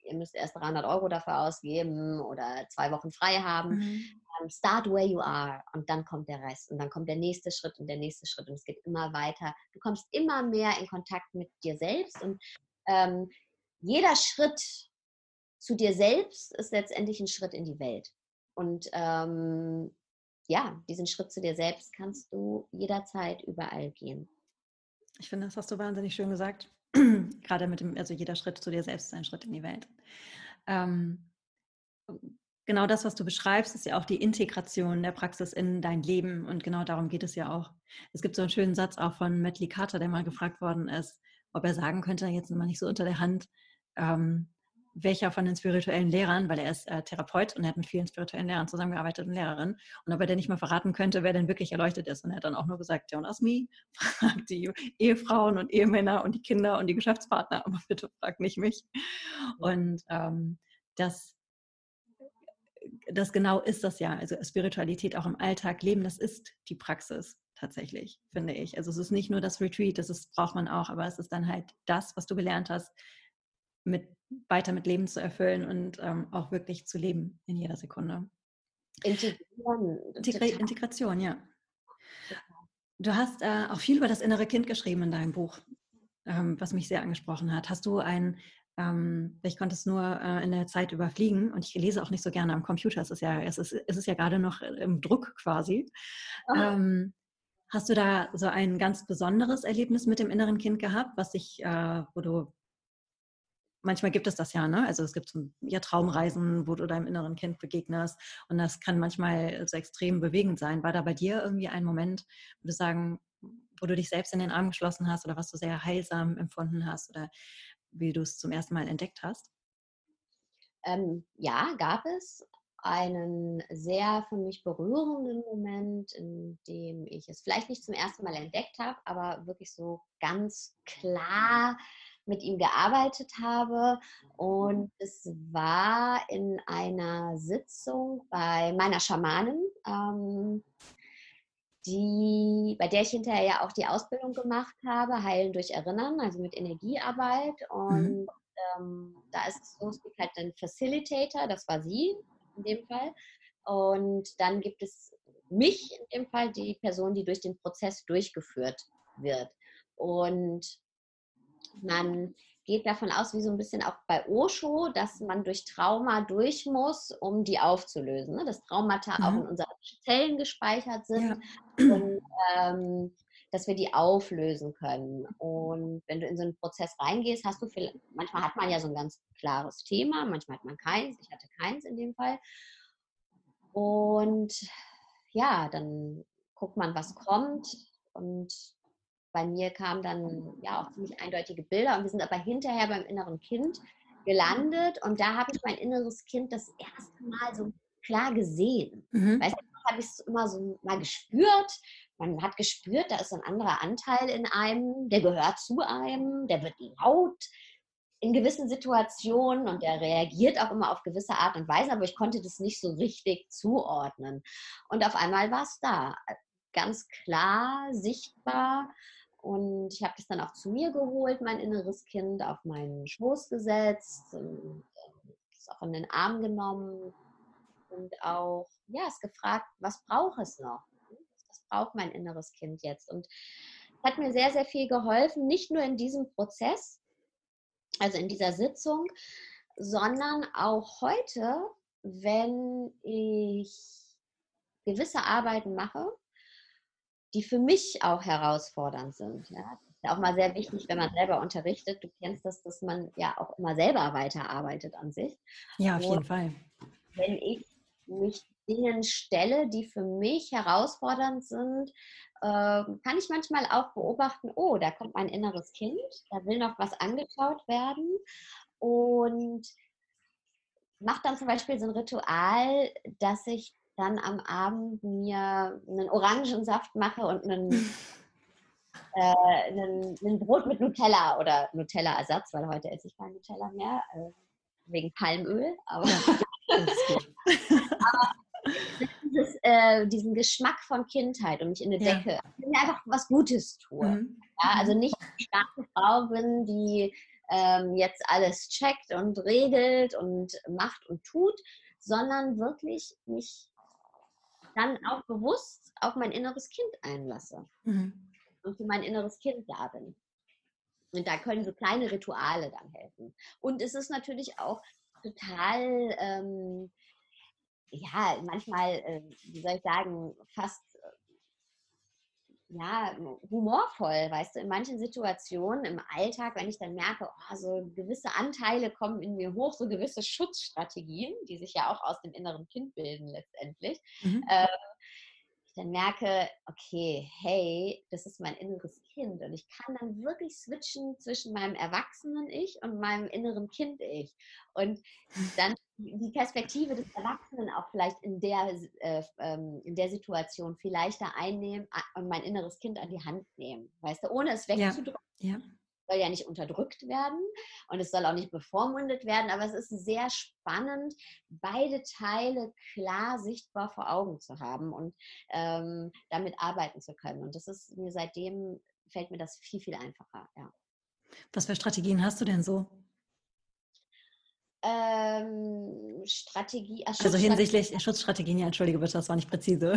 ihr müsst erst 300 Euro dafür ausgeben oder zwei Wochen frei haben. Mhm. Ähm, start where you are und dann kommt der Rest und dann kommt der nächste Schritt und der nächste Schritt und es geht immer weiter. Du kommst immer mehr in Kontakt mit dir selbst und ähm, jeder Schritt zu dir selbst ist letztendlich ein Schritt in die Welt. Und ähm, ja, diesen Schritt zu dir selbst kannst du jederzeit überall gehen. Ich finde, das hast du wahnsinnig schön gesagt. Gerade mit dem, also jeder Schritt zu dir selbst ist ein Schritt in die Welt. Ähm, genau das, was du beschreibst, ist ja auch die Integration der Praxis in dein Leben und genau darum geht es ja auch. Es gibt so einen schönen Satz auch von Matt Carter, der mal gefragt worden ist, ob er sagen könnte, jetzt mal nicht so unter der Hand, ähm, welcher von den spirituellen Lehrern, weil er ist äh, Therapeut und er hat mit vielen spirituellen Lehrern zusammengearbeitet und Lehrerinnen, und ob er denn nicht mal verraten könnte, wer denn wirklich erleuchtet ist. Und er hat dann auch nur gesagt, John Asmi, fragt die Ehefrauen und Ehemänner und die Kinder und die Geschäftspartner, aber bitte fragt nicht mich. Und ähm, das, das genau ist das ja, also Spiritualität auch im Alltag leben, das ist die Praxis tatsächlich, finde ich. Also es ist nicht nur das Retreat, das ist, braucht man auch, aber es ist dann halt das, was du gelernt hast, mit, weiter mit Leben zu erfüllen und ähm, auch wirklich zu leben in jeder Sekunde. Integrieren. Integra Integration, ja. Du hast äh, auch viel über das innere Kind geschrieben in deinem Buch. ähm, was mich sehr angesprochen hat. Hast du ein, ähm, ich konnte es nur äh, in der Zeit überfliegen und ich lese auch nicht so gerne am Computer. Es ist ja, es ist, es ist ja gerade noch im Druck quasi. Ähm, hast du da so ein ganz besonderes Erlebnis mit dem inneren Kind gehabt, was sich, äh, wo du manchmal gibt es das ja, ne? Also es gibt so, ja Traumreisen, wo du deinem inneren Kind begegnest und das kann manchmal so extrem bewegend sein. War da bei dir irgendwie ein Moment, wo du sagen, wo du dich selbst in den Arm geschlossen hast oder was du sehr heilsam empfunden hast oder wie du es zum ersten Mal entdeckt hast? Ähm, ja, gab es einen sehr für mich berührenden Moment, in dem ich es vielleicht nicht zum ersten Mal entdeckt habe, aber wirklich so ganz klar mit ihm gearbeitet habe. Und es war in einer Sitzung bei meiner Schamanin, ähm, die, bei der ich hinterher ja auch die Ausbildung gemacht habe, Heilen durch Erinnern, also mit Energiearbeit. Und mhm. ähm, da ist es so, es gibt halt einen Facilitator, das war sie in dem Fall. Und dann gibt es mich in dem Fall, die Person, die durch den Prozess durchgeführt wird. Und man geht davon aus, wie so ein bisschen auch bei Osho, dass man durch Trauma durch muss, um die aufzulösen. Ne? Dass Traumata mhm. auch in unseren Zellen gespeichert sind ja. und ähm, dass wir die auflösen können. Und wenn du in so einen Prozess reingehst, hast du viel, manchmal hat man ja so ein ganz klares Thema, manchmal hat man keins. Ich hatte keins in dem Fall. Und ja, dann guckt man, was kommt und bei mir kamen dann ja auch ziemlich eindeutige Bilder und wir sind aber hinterher beim inneren Kind gelandet und da habe ich mein inneres Kind das erste Mal so klar gesehen. Mhm. Weißt du, habe ich es immer so mal gespürt. Man hat gespürt, da ist ein anderer Anteil in einem, der gehört zu einem, der wird laut in gewissen Situationen und der reagiert auch immer auf gewisse Art und Weise, aber ich konnte das nicht so richtig zuordnen. Und auf einmal war es da, ganz klar, sichtbar und ich habe das dann auch zu mir geholt, mein inneres Kind, auf meinen Schoß gesetzt, es auch in den Arm genommen und auch, ja, es gefragt, was braucht es noch? Was braucht mein inneres Kind jetzt? Und hat mir sehr, sehr viel geholfen, nicht nur in diesem Prozess, also in dieser Sitzung, sondern auch heute, wenn ich gewisse Arbeiten mache, die für mich auch herausfordernd sind. Ja? Das ist ja auch mal sehr wichtig, wenn man selber unterrichtet. Du kennst das, dass man ja auch immer selber weiterarbeitet an sich. Ja, auf Und jeden Fall. Wenn ich mich Dingen stelle, die für mich herausfordernd sind, äh, kann ich manchmal auch beobachten, oh, da kommt mein inneres Kind, da will noch was angeschaut werden. Und mache dann zum Beispiel so ein Ritual, dass ich dann am Abend mir einen Orangensaft mache und einen, äh, einen, einen Brot mit Nutella oder Nutella-Ersatz, weil heute esse ich kein Nutella mehr, äh, wegen Palmöl. Aber, aber dieses, äh, diesen Geschmack von Kindheit und mich in eine ja. Decke, mir einfach was Gutes tue. Mhm. Ja, also nicht eine starke Frau bin, die ähm, jetzt alles checkt und regelt und macht und tut, sondern wirklich mich dann auch bewusst auf mein inneres Kind einlasse mhm. und für mein inneres Kind da bin. Und da können so kleine Rituale dann helfen. Und es ist natürlich auch total, ähm, ja, manchmal, äh, wie soll ich sagen, fast ja, humorvoll, weißt du, in manchen Situationen im Alltag, wenn ich dann merke, oh, so gewisse Anteile kommen in mir hoch, so gewisse Schutzstrategien, die sich ja auch aus dem inneren Kind bilden letztendlich, mhm. äh, ich dann merke, okay, hey, das ist mein inneres Kind und ich kann dann wirklich switchen zwischen meinem erwachsenen Ich und meinem inneren Kind Ich und dann die Perspektive des Erwachsenen auch vielleicht in der, äh, ähm, in der Situation vielleicht da einnehmen und mein inneres Kind an die Hand nehmen, weißt du, ohne es wegzudrücken. Ja. ja. Soll ja nicht unterdrückt werden und es soll auch nicht bevormundet werden, aber es ist sehr spannend, beide Teile klar sichtbar vor Augen zu haben und ähm, damit arbeiten zu können. Und das ist mir seitdem, fällt mir das viel, viel einfacher, ja. Was für Strategien hast du denn so? Ähm, Strategie. Ach, also hinsichtlich Schutzstrategien, ja, entschuldige bitte, das war nicht präzise.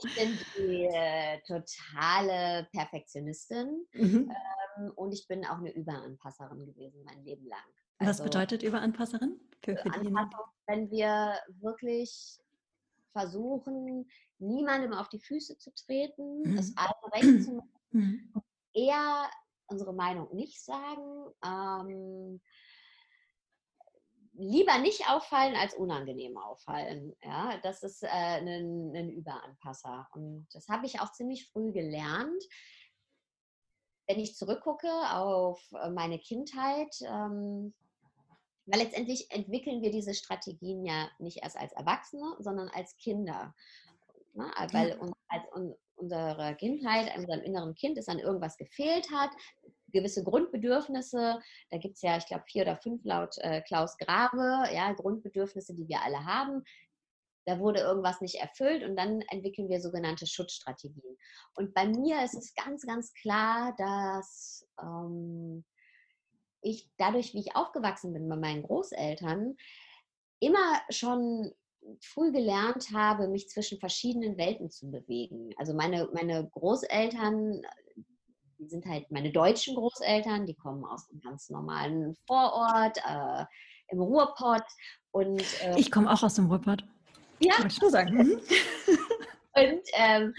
Ich bin die äh, totale Perfektionistin mhm. ähm, und ich bin auch eine Überanpasserin gewesen mein Leben lang. Also, Was bedeutet Überanpasserin? Für, für Anpassung, wenn wir wirklich versuchen, niemandem auf die Füße zu treten, mhm. es allen recht zu machen, mhm. eher unsere Meinung nicht sagen, ähm, lieber nicht auffallen als unangenehm auffallen. Ja, das ist äh, ein, ein Überanpasser. Und das habe ich auch ziemlich früh gelernt. Wenn ich zurückgucke auf äh, meine Kindheit, ähm, weil letztendlich entwickeln wir diese Strategien ja nicht erst als Erwachsene, sondern als Kinder. Ne? Weil uns, als un, unsere Kindheit, unserem inneren Kind es an irgendwas gefehlt hat, gewisse Grundbedürfnisse, da gibt es ja, ich glaube, vier oder fünf laut äh, Klaus Grave, ja, Grundbedürfnisse, die wir alle haben. Da wurde irgendwas nicht erfüllt und dann entwickeln wir sogenannte Schutzstrategien. Und bei mir ist es ganz, ganz klar, dass ähm, ich dadurch, wie ich aufgewachsen bin bei meinen Großeltern, immer schon früh gelernt habe, mich zwischen verschiedenen Welten zu bewegen. Also meine, meine Großeltern sind halt meine deutschen Großeltern, die kommen aus einem ganz normalen Vorort äh, im Ruhrpott. Und, äh, ich komme auch aus dem Ruhrpott. Ja. Kann ich schon sagen. Mhm. und ähm,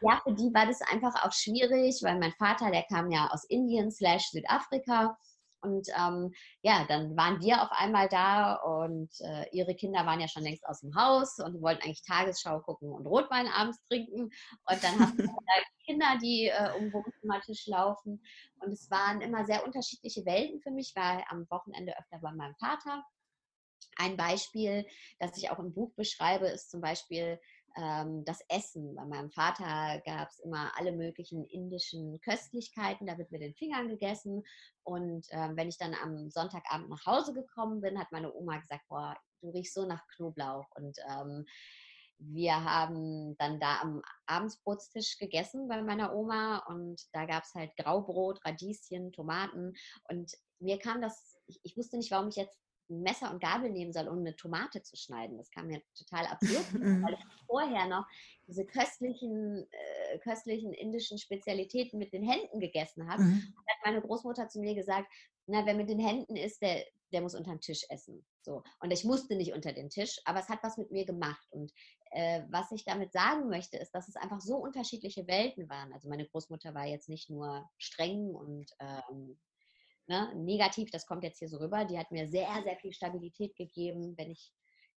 ja, für die war das einfach auch schwierig, weil mein Vater, der kam ja aus Indien slash Südafrika und ähm, ja, dann waren wir auf einmal da und äh, ihre Kinder waren ja schon längst aus dem Haus und wollten eigentlich Tagesschau gucken und Rotwein abends trinken. Und dann hast du Kinder, die äh, um Wohnzimmertisch laufen. Und es waren immer sehr unterschiedliche Welten für mich. Ich war am Wochenende öfter bei meinem Vater. Ein Beispiel, das ich auch im Buch beschreibe, ist zum Beispiel ähm, das Essen. Bei meinem Vater gab es immer alle möglichen indischen Köstlichkeiten, da wird mit den Fingern gegessen. Und ähm, wenn ich dann am Sonntagabend nach Hause gekommen bin, hat meine Oma gesagt, boah, du riechst so nach Knoblauch. Und ähm, wir haben dann da am Abendsbrotstisch gegessen bei meiner Oma und da gab es halt Graubrot, Radieschen, Tomaten und mir kam das, ich, ich, wusste nicht, warum ich jetzt Messer und Gabel nehmen soll, um eine Tomate zu schneiden. Das kam mir total absurd, weil ich vorher noch diese köstlichen, äh, köstlichen indischen Spezialitäten mit den Händen gegessen habe. Mhm. hat meine Großmutter zu mir gesagt, na, wer mit den Händen isst, der, der muss unter den Tisch essen. So. Und ich musste nicht unter den Tisch, aber es hat was mit mir gemacht. Und äh, was ich damit sagen möchte, ist, dass es einfach so unterschiedliche Welten waren. Also meine Großmutter war jetzt nicht nur streng und ähm, ne, negativ, das kommt jetzt hier so rüber. Die hat mir sehr, sehr viel Stabilität gegeben. Wenn ich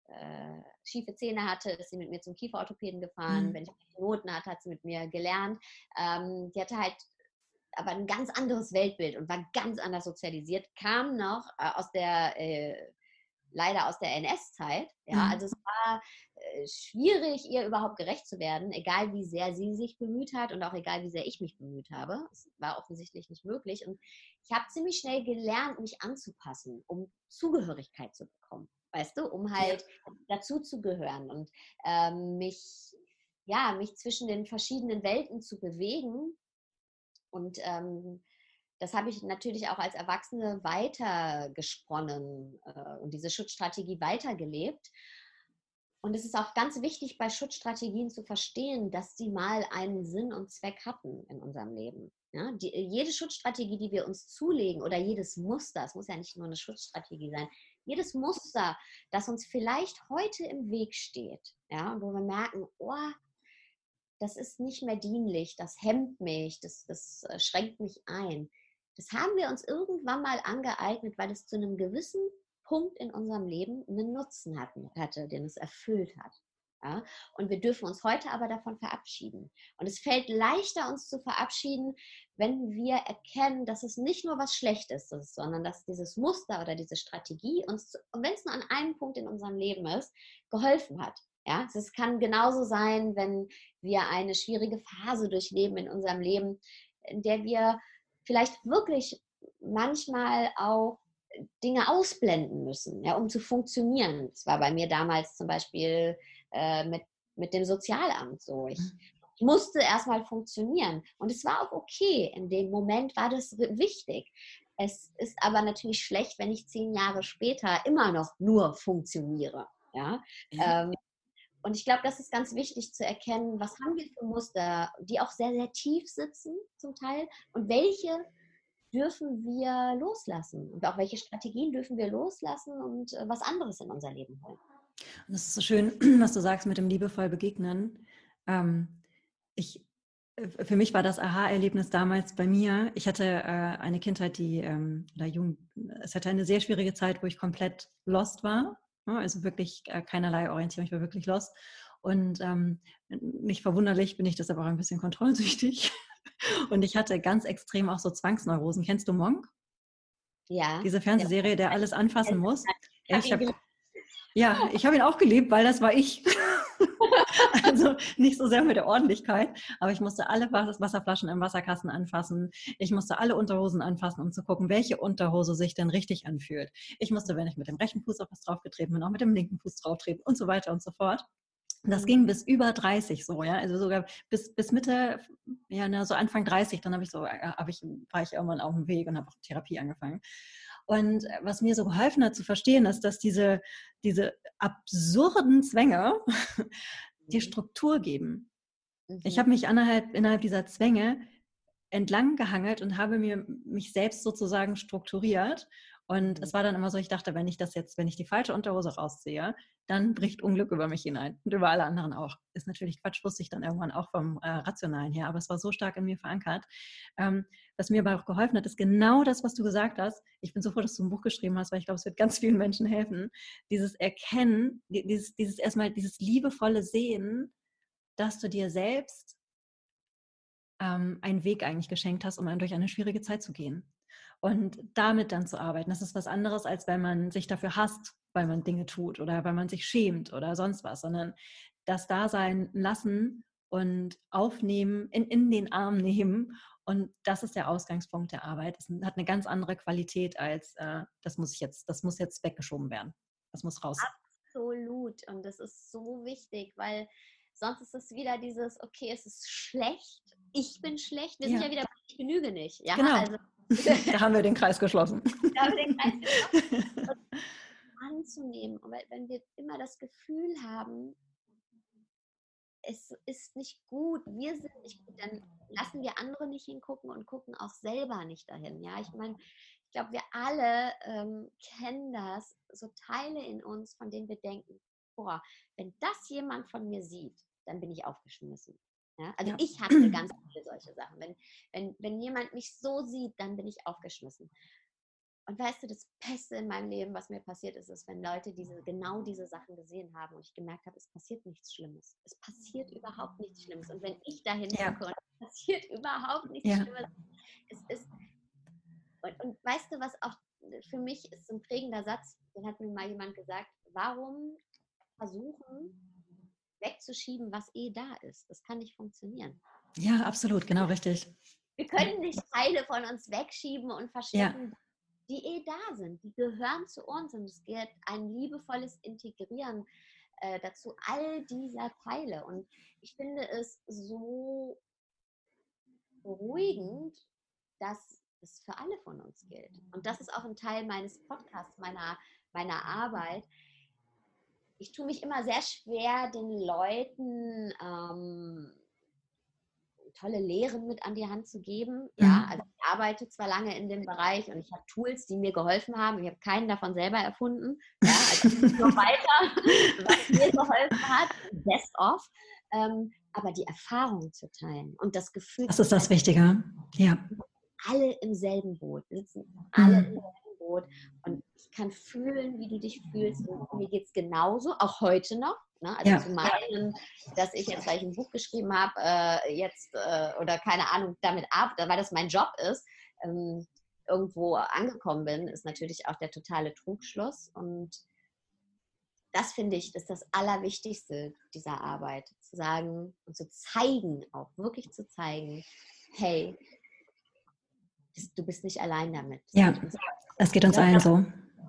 äh, schiefe Zähne hatte, ist sie mit mir zum Kieferorthopäden gefahren. Mhm. Wenn ich Noten hatte, hat sie mit mir gelernt. Ähm, die hatte halt aber ein ganz anderes Weltbild und war ganz anders sozialisiert, kam noch äh, aus der, äh, leider aus der NS-Zeit. Ja, mhm. also es war äh, schwierig, ihr überhaupt gerecht zu werden, egal wie sehr sie sich bemüht hat und auch egal wie sehr ich mich bemüht habe. Es war offensichtlich nicht möglich. Und ich habe ziemlich schnell gelernt, mich anzupassen, um Zugehörigkeit zu bekommen. Weißt du, um halt ja. dazu zu gehören und ähm, mich, ja, mich zwischen den verschiedenen Welten zu bewegen. Und ähm, das habe ich natürlich auch als Erwachsene weitergesponnen äh, und diese Schutzstrategie weitergelebt. Und es ist auch ganz wichtig, bei Schutzstrategien zu verstehen, dass sie mal einen Sinn und Zweck hatten in unserem Leben. Ja, die, jede Schutzstrategie, die wir uns zulegen oder jedes Muster, es muss ja nicht nur eine Schutzstrategie sein, jedes Muster, das uns vielleicht heute im Weg steht, ja, wo wir merken, oh, das ist nicht mehr dienlich, das hemmt mich, das, das äh, schränkt mich ein. Das haben wir uns irgendwann mal angeeignet, weil es zu einem gewissen Punkt in unserem Leben einen Nutzen hatten, hatte, den es erfüllt hat. Ja? Und wir dürfen uns heute aber davon verabschieden. Und es fällt leichter, uns zu verabschieden, wenn wir erkennen, dass es nicht nur was Schlechtes ist, sondern dass dieses Muster oder diese Strategie uns, wenn es nur an einem Punkt in unserem Leben ist, geholfen hat. Ja, es kann genauso sein, wenn wir eine schwierige Phase durchleben in unserem Leben, in der wir vielleicht wirklich manchmal auch Dinge ausblenden müssen, ja, um zu funktionieren. Das war bei mir damals zum Beispiel äh, mit, mit dem Sozialamt so. Ich, mhm. musste erstmal funktionieren. Und es war auch okay. In dem Moment war das wichtig. Es ist aber natürlich schlecht, wenn ich zehn Jahre später immer noch nur funktioniere. Ja? Mhm. Ähm, Und ich glaube, das ist ganz wichtig zu erkennen, was haben wir für Muster, die auch sehr, sehr tief sitzen zum Teil und welche dürfen wir loslassen und auch welche Strategien dürfen wir loslassen und äh, was anderes in unser Leben holen. Und das ist so schön, was du sagst mit dem liebevoll begegnen. Ähm, ich, äh, für mich war das Aha-Erlebnis damals bei mir. Ich hatte äh, eine Kindheit, die, ähm, oder Jugend, es hatte eine sehr schwierige Zeit, wo ich komplett lost war. Also wirklich äh, keinerlei Orientierung, ich war wirklich lost. Und ähm, nicht verwunderlich bin ich das aber auch ein bisschen kontrollsüchtig. Und ich hatte ganz extrem auch so Zwangsneurosen. Kennst du Monk? Ja. Diese Fernsehserie, der alles anfassen muss. Ich hab, ja, ich habe ihn auch geliebt, weil das war ich. also nicht so sehr mit der Ordentlichkeit, aber ich musste alle Wasserflaschen im Wasserkasten anfassen. Ich musste alle Unterhosen anfassen, um zu gucken, welche Unterhose sich denn richtig anfühlt. Ich musste, wenn ich mit dem rechten Fuß auf was draufgetreten bin, auch mit dem linken Fuß drauftreten und so weiter und so fort. Das mhm. ging bis über 30 so, ja, also sogar bis, bis Mitte, ja, na, so Anfang 30, dann habe ich so, äh, habe ich, war ich irgendwann auf dem Weg und habe auch Therapie angefangen. Und äh, was mir so geholfen hat zu verstehen, ist, dass diese, diese absurden Zwänge die mhm. Struktur geben. Ich mhm. habe mich innerhalb, innerhalb dieser Zwänge entlang gehangelt und habe mir mich selbst sozusagen strukturiert und es war dann immer so, ich dachte, wenn ich das jetzt, wenn ich die falsche Unterhose rausziehe, dann bricht Unglück über mich hinein und über alle anderen auch. Ist natürlich Quatsch, wusste ich dann irgendwann auch vom äh, Rationalen her, aber es war so stark in mir verankert. Ähm, was mir aber auch geholfen hat, ist genau das, was du gesagt hast. Ich bin so froh, dass du ein Buch geschrieben hast, weil ich glaube, es wird ganz vielen Menschen helfen. Dieses Erkennen, dieses, dieses erstmal, dieses liebevolle Sehen, dass du dir selbst ähm, einen Weg eigentlich geschenkt hast, um durch eine schwierige Zeit zu gehen. Und damit dann zu arbeiten, das ist was anderes, als wenn man sich dafür hasst, weil man Dinge tut oder weil man sich schämt oder sonst was, sondern das Dasein lassen und aufnehmen, in, in den Arm nehmen. Und das ist der Ausgangspunkt der Arbeit. Es hat eine ganz andere Qualität als, äh, das muss jetzt, das muss jetzt weggeschoben werden. Das muss raus. Absolut. Und das ist so wichtig, weil sonst ist es wieder dieses, okay, es ist schlecht, ich bin schlecht, wir ja. sind ja wieder, ich genüge nicht. Ja, genau. also da haben wir den Kreis geschlossen. Da haben wir den Kreis geschlossen. anzunehmen. Und wenn wir immer das Gefühl haben, es ist nicht gut, wir sind nicht gut, dann lassen wir andere nicht hingucken und gucken auch selber nicht dahin. Ja, ich meine, ich glaube, wir alle ähm, kennen das, so Teile in uns, von denen wir denken, boah, wenn das jemand von mir sieht, dann bin ich aufgeschmissen. Ja? Also ja. ich hatte ganz viele solche Sachen. Wenn, wenn, wenn jemand mich so sieht, dann bin ich aufgeschmissen. Und weißt du, das Beste in meinem Leben, was mir passiert ist, ist, wenn Leute diese, genau diese Sachen gesehen haben und ich gemerkt habe, es passiert nichts Schlimmes. Es passiert überhaupt nichts Schlimmes. Und wenn ich dahin ja. gucke und es passiert überhaupt nichts ja. Schlimmes, es ist. Und, und weißt du, was auch für mich ist ein prägender Satz, den hat mir mal jemand gesagt, warum versuchen wegzuschieben, was eh da ist. Das kann nicht funktionieren. Ja, absolut, genau richtig. Wir können nicht Teile von uns wegschieben und verstecken, ja. die eh da sind. Die gehören zu uns und es geht ein liebevolles Integrieren äh, dazu all dieser Teile. Und ich finde es so beruhigend, dass es für alle von uns gilt. Und das ist auch ein Teil meines Podcasts, meiner, meiner Arbeit, ich tue mich immer sehr schwer, den Leuten ähm, tolle Lehren mit an die Hand zu geben. Ja, mhm. also ich arbeite zwar lange in dem Bereich und ich habe Tools, die mir geholfen haben. Ich habe keinen davon selber erfunden. Ja, also nur weiter, was mir geholfen hat, best of. Ähm, aber die Erfahrung zu teilen und das Gefühl. Das ist das Wichtige. Ja. Alle im selben Boot. Wir sitzen alle mhm. im selben Boot und kann fühlen, wie du dich fühlst. Und mir geht es genauso, auch heute noch. Ne? Also ja. zu meinen, dass ich jetzt, weil ich ein Buch geschrieben habe, äh, jetzt äh, oder keine Ahnung, damit ab, weil das mein Job ist, ähm, irgendwo angekommen bin, ist natürlich auch der totale Trugschluss. Und das finde ich, ist das Allerwichtigste dieser Arbeit. Zu sagen und zu zeigen, auch wirklich zu zeigen, hey, du bist nicht allein damit. Ja, das geht uns allen so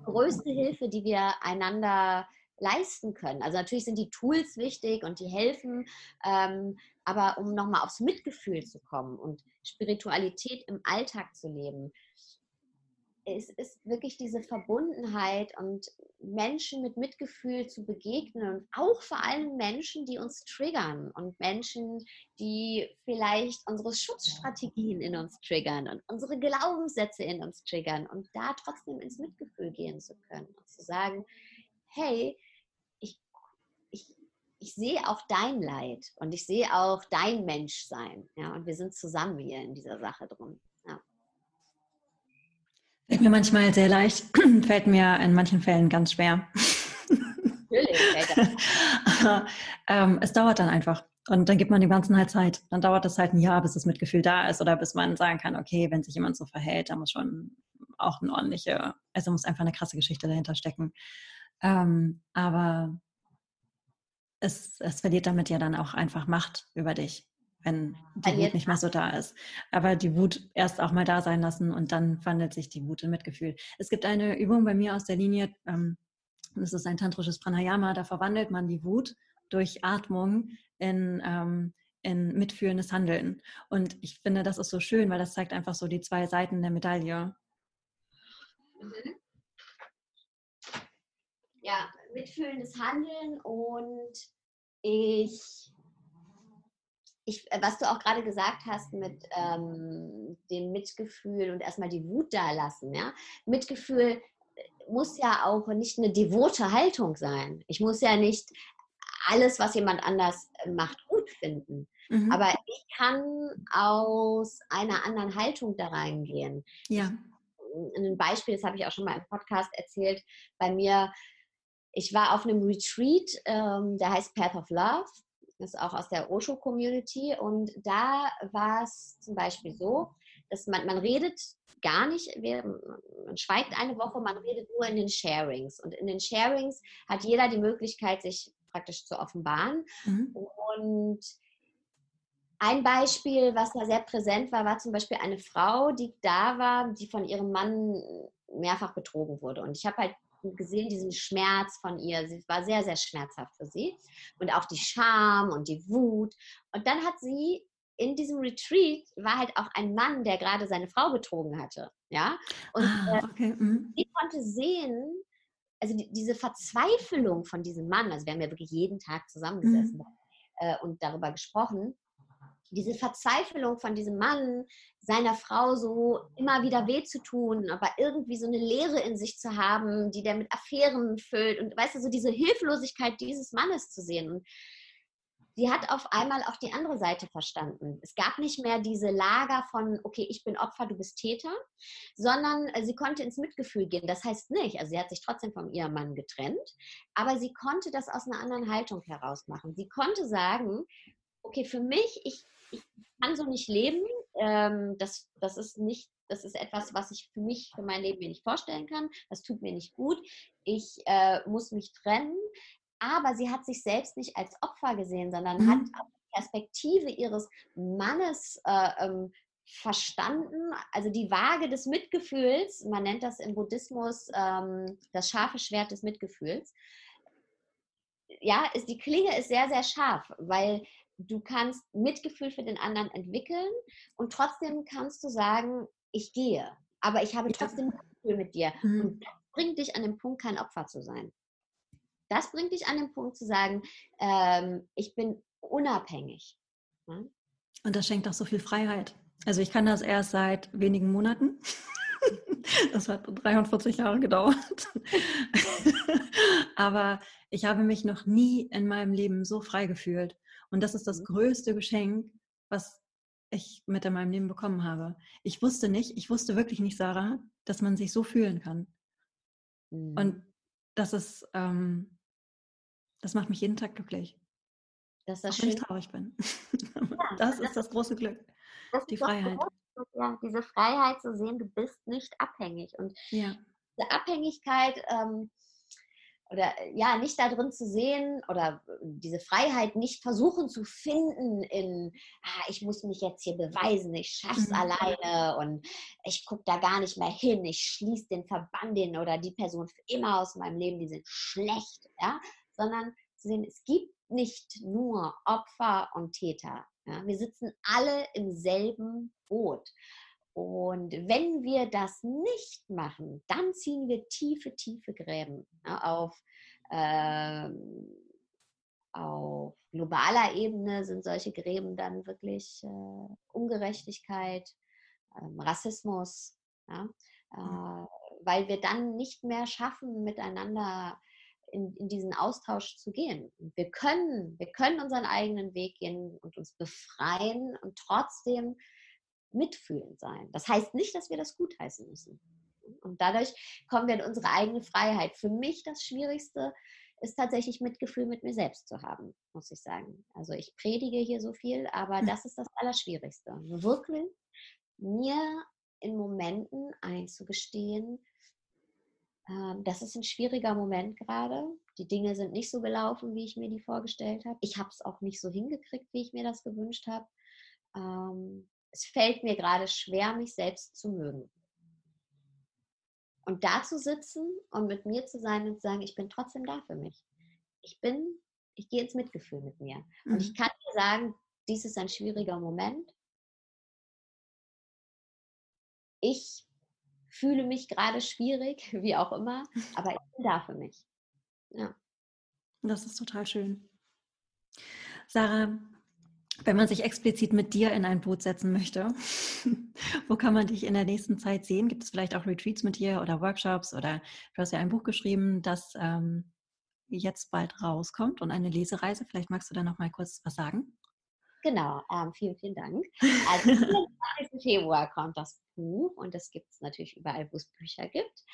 größte Hilfe, die wir einander leisten können. Also natürlich sind die Tools wichtig und die helfen, ähm, aber um nochmal aufs Mitgefühl zu kommen und Spiritualität im Alltag zu leben, es ist wirklich diese Verbundenheit und Menschen mit Mitgefühl zu begegnen und auch vor allem Menschen, die uns triggern und Menschen, die vielleicht unsere Schutzstrategien in uns triggern und unsere Glaubenssätze in uns triggern und da trotzdem ins Mitgefühl gehen zu können und zu sagen, hey, ich, ich, ich sehe auch dein Leid und ich sehe auch dein Menschsein. Ja, und wir sind zusammen hier in dieser Sache drin. Fällt mir manchmal sehr leicht, fällt mir in manchen Fällen ganz schwer. Natürlich das. Aber, ähm, es dauert dann einfach. Und dann gibt man dem Ganzen halt Zeit. Dann dauert es halt ein Jahr, bis das Mitgefühl da ist oder bis man sagen kann, okay, wenn sich jemand so verhält, da muss schon auch eine ordentliche, also muss einfach eine krasse Geschichte dahinter stecken. Ähm, aber es, es verliert damit ja dann auch einfach Macht über dich wenn die Wut nicht mehr so da ist. Aber die Wut erst auch mal da sein lassen und dann wandelt sich die Wut in Mitgefühl. Es gibt eine Übung bei mir aus der Linie, ähm, das ist ein tantrisches Pranayama, da verwandelt man die Wut durch Atmung in, ähm, in mitfühlendes Handeln. Und ich finde, das ist so schön, weil das zeigt einfach so die zwei Seiten der Medaille. Mhm. Ja, mitfühlendes Handeln und ich ich, äh, was du auch gerade gesagt hast mit ähm, dem Mitgefühl und erstmal die Wut da lassen, ja. Mitgefühl äh, muss ja auch nicht eine devote Haltung sein. Ich muss ja nicht alles, was jemand anders äh, macht, gut finden. Mhm. Aber ich kann aus einer anderen Haltung da reingehen. Ja. Ein Beispiel, das habe ich auch schon mal im Podcast erzählt, bei mir, ich war auf einem Retreat, ähm, der heißt Path of Love ist auch aus der Osho-Community. Und da war es zum Beispiel so, dass man, man redet gar nicht, man schweigt eine Woche, man redet nur in den Sharings. Und in den Sharings hat jeder die Möglichkeit, sich praktisch zu offenbaren. Mhm. Und ein Beispiel, was da sehr präsent war, war zum Beispiel eine Frau, die da war, die von ihrem Mann mehrfach betrogen wurde. Und ich habe halt gesehen, diesen Schmerz von ihr. Sie war sehr, sehr schmerzhaft für sie. Und auch die Scham und die Wut. Und dann hat sie in diesem Retreat war halt auch ein Mann, der gerade seine Frau betrogen hatte. Ja. Und ah, okay. mhm. sie konnte sehen, also die, diese Verzweiflung von diesem Mann, also wir haben ja wirklich jeden Tag zusammengesessen mhm. äh, und darüber gesprochen, diese Verzweiflung von diesem Mann, seiner Frau so immer wieder weh zu tun, aber irgendwie so eine Leere in sich zu haben, die der mit Affären füllt und weißt du, so diese Hilflosigkeit dieses Mannes zu sehen. Und sie hat auf einmal auch die andere Seite verstanden. Es gab nicht mehr diese Lager von, okay, ich bin Opfer, du bist Täter, sondern äh, sie konnte ins Mitgefühl gehen. Das heißt nicht, also sie hat sich trotzdem vom ihrem Mann getrennt, aber sie konnte das aus einer anderen Haltung heraus machen. Sie konnte sagen, okay, für mich, ich, ich kann so nicht leben. Ähm, das, das ist nicht, das ist etwas, was ich für mich, für mein Leben mir nicht vorstellen kann. Das tut mir nicht gut. Ich äh, muss mich trennen. Aber sie hat sich selbst nicht als Opfer gesehen, sondern mhm. hat die Perspektive ihres Mannes äh, ähm, verstanden, also die Waage des Mitgefühls, man nennt das im Buddhismus ähm, das scharfe Schwert des Mitgefühls. Ja, ist, die Klinge ist sehr, sehr scharf, weil du kannst Mitgefühl für den anderen entwickeln und trotzdem kannst du sagen, ich gehe, aber ich habe trotzdem Mitgefühl mit dir. Mhm. Und das bringt dich an den Punkt, kein Opfer zu sein. Das bringt dich an den Punkt zu sagen, ähm, ich bin unabhängig. Ja? Und das schenkt auch so viel Freiheit. Also ich kann das erst seit wenigen Monaten. Das hat 43 Jahre gedauert. Aber ich habe mich noch nie in meinem Leben so frei gefühlt. Und das ist das mhm. größte Geschenk, was ich mit in meinem Leben bekommen habe. Ich wusste nicht, ich wusste wirklich nicht, Sarah, dass man sich so fühlen kann. Mhm. Und das ist, ähm, das macht mich jeden Tag glücklich. Dass das Auch wenn ich traurig bin. Ja, das, ist das große Glück. Das die Freiheit. ja, diese Freiheit zu sehen, du bist nicht abhängig. Und ja. diese Abhängigkeit, ähm, oder äh, ja, nicht da drin zu sehen oder äh, diese Freiheit nicht versuchen zu finden in, ah, ich muss mich jetzt hier beweisen, ich schaff's mhm. alleine und ich gucke da gar nicht mehr hin, ich schließe den Verband in oder die Person für immer aus meinem Leben, die sind schlecht, ja, sondern zu sehen, es gibt nicht nur Opfer und Täter. Ja? Wir sitzen alle im selben Boot. Und wenn wir das nicht machen, dann ziehen wir tiefe, tiefe Gräben ja, auf, äh, auf globaler Ebene sind solche Gräben dann wirklich äh, Ungerechtigkeit, äh, Rassismus, ja, äh, weil wir dann nicht mehr schaffen, miteinander in, in, diesen Austausch zu gehen. Wir können, wir können unseren eigenen Weg gehen und uns befreien und trotzdem mitfühlend sein. Das heißt nicht, dass wir das gutheißen müssen. Und dadurch kommen wir in unsere eigene Freiheit. Für mich das Schwierigste ist tatsächlich Mitgefühl mit mir selbst zu haben, muss ich sagen. Also ich predige hier so viel, aber hm. das ist das Allerschwierigste. Wirklich mir in Momenten einzugestehen, ähm, das ist ein schwieriger Moment gerade. Die Dinge sind nicht so gelaufen, wie ich mir die vorgestellt habe. Ich habe es auch nicht so hingekriegt, wie ich mir das gewünscht habe. Ähm, es fällt mir gerade schwer, mich selbst zu mögen. Und da zu sitzen und mit mir zu sein und zu sagen, ich bin trotzdem da für mich. Ich bin, ich gehe ins Mitgefühl mit mir. Mhm. Und ich mhm. kann dir sagen, dies ist ein schwieriger Moment. Ich fühle mich gerade schwierig, wie auch immer, aber ich bin da für mich. Ja. Das ist total schön. Sarah, wenn man sich explizit mit dir in ein Boot setzen möchte, wo kann man dich in der nächsten Zeit sehen? Gibt es vielleicht auch Retreats mit dir oder Workshops oder du hast ja ein Buch geschrieben, das ähm, jetzt bald rauskommt und eine Lesereise. Vielleicht magst du da noch mal kurz was sagen? Genau, ähm, vielen, vielen Dank. Also, am Februar kommt das Buch und das gibt es natürlich überall, wo es Bücher gibt.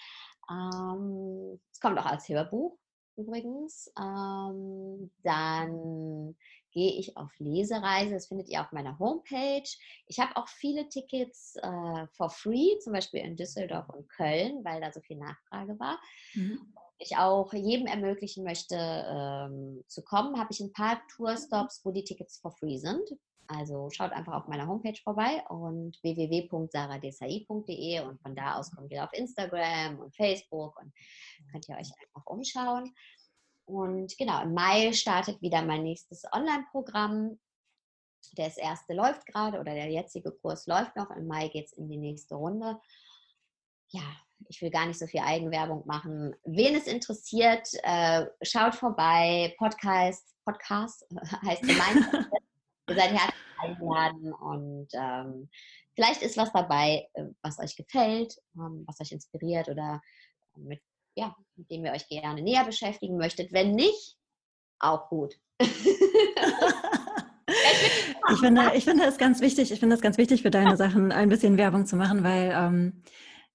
Ähm, es kommt auch als Hörbuch übrigens. Ähm, dann gehe ich auf Lesereise. Das findet ihr auf meiner Homepage. Ich habe auch viele Tickets äh, for free, zum Beispiel in Düsseldorf und Köln, weil da so viel Nachfrage war. Mhm. Ich auch jedem ermöglichen möchte, ähm, zu kommen, habe ich ein paar Tourstops, wo die Tickets for free sind. Also schaut einfach auf meiner Homepage vorbei und www.saradesai.de und von da aus kommt ihr auf Instagram und Facebook und könnt ihr euch einfach umschauen. Und genau, im Mai startet wieder mein nächstes Online-Programm. Das erste läuft gerade oder der jetzige Kurs läuft noch. Im Mai geht es in die nächste Runde. Ja, ich will gar nicht so viel Eigenwerbung machen. Wen es interessiert, äh, schaut vorbei. Podcast, Podcast heißt gemeinsam. Ihr seid herzlich eingeladen und ähm, vielleicht ist was dabei, äh, was euch gefällt, ähm, was euch inspiriert oder mit ja, mit dem ihr euch gerne näher beschäftigen möchtet. Wenn nicht, auch gut. ich finde, ich finde es ganz wichtig, ich finde es ganz wichtig für deine Sachen ein bisschen Werbung zu machen, weil ähm,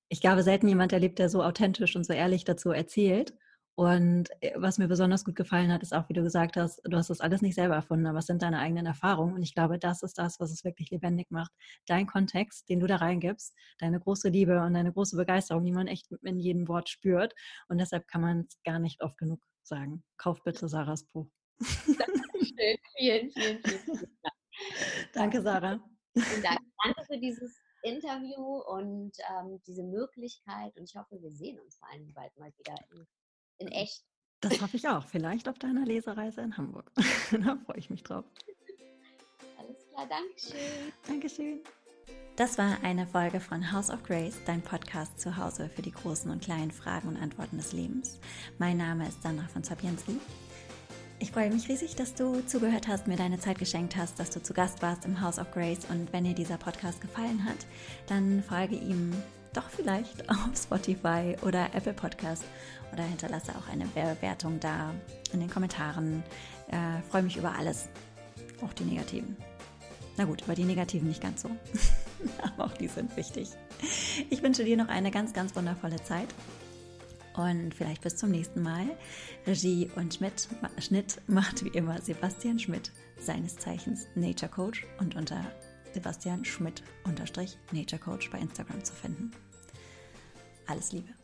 ich glaube, selten jemand erlebt, der so authentisch und so ehrlich dazu erzählt. Und äh, was mir besonders gut gefallen hat, ist auch, wie du gesagt hast, du hast das alles nicht selber erfunden, aber es sind deine eigenen Erfahrungen. Und ich glaube, das ist das, was es wirklich lebendig macht. Dein Kontext, den du da reingibst, deine große Liebe und deine große Begeisterung, die man echt in jedem Wort spürt. Und deshalb kann man es gar nicht oft genug sagen. Kauf bitte Sarahs Buch. Schön, vielen, vielen, vielen Dank. Danke, Sarah. Vielen Dank. Danke für dieses Interview und ähm, diese Möglichkeit. Und ich hoffe, wir sehen uns vor allem bald mal wieder in in echt. Das hoffe ich auch. Vielleicht auf deiner Lesereise in Hamburg. da freue ich mich drauf. Alles klar, Dankeschön. Dankeschön. Das war eine Folge von House of Grace, dein Podcast zu Hause für die großen und kleinen Fragen und Antworten des Lebens. Mein Name ist Sandra von Zapienski. Ich freue mich riesig, dass du zugehört hast, mir deine Zeit geschenkt hast, dass du zu Gast warst im House of Grace. Und wenn dir dieser Podcast gefallen hat, dann folge ihm doch vielleicht auf Spotify oder Apple Podcast oder hinterlasse auch eine Bewertung da in den Kommentaren. Äh, freue mich über alles, auch die negativen. Na gut, über die negativen nicht ganz so, aber auch die sind wichtig. Ich wünsche dir noch eine ganz, ganz wundervolle Zeit und vielleicht bis zum nächsten Mal. Regie und Schmidt, Schnitt macht wie immer Sebastian Schmidt, seines Zeichens Nature Coach und unter Sebastian Schmidt unterstrich Nature Coach bei Instagram zu finden. Alles Liebe.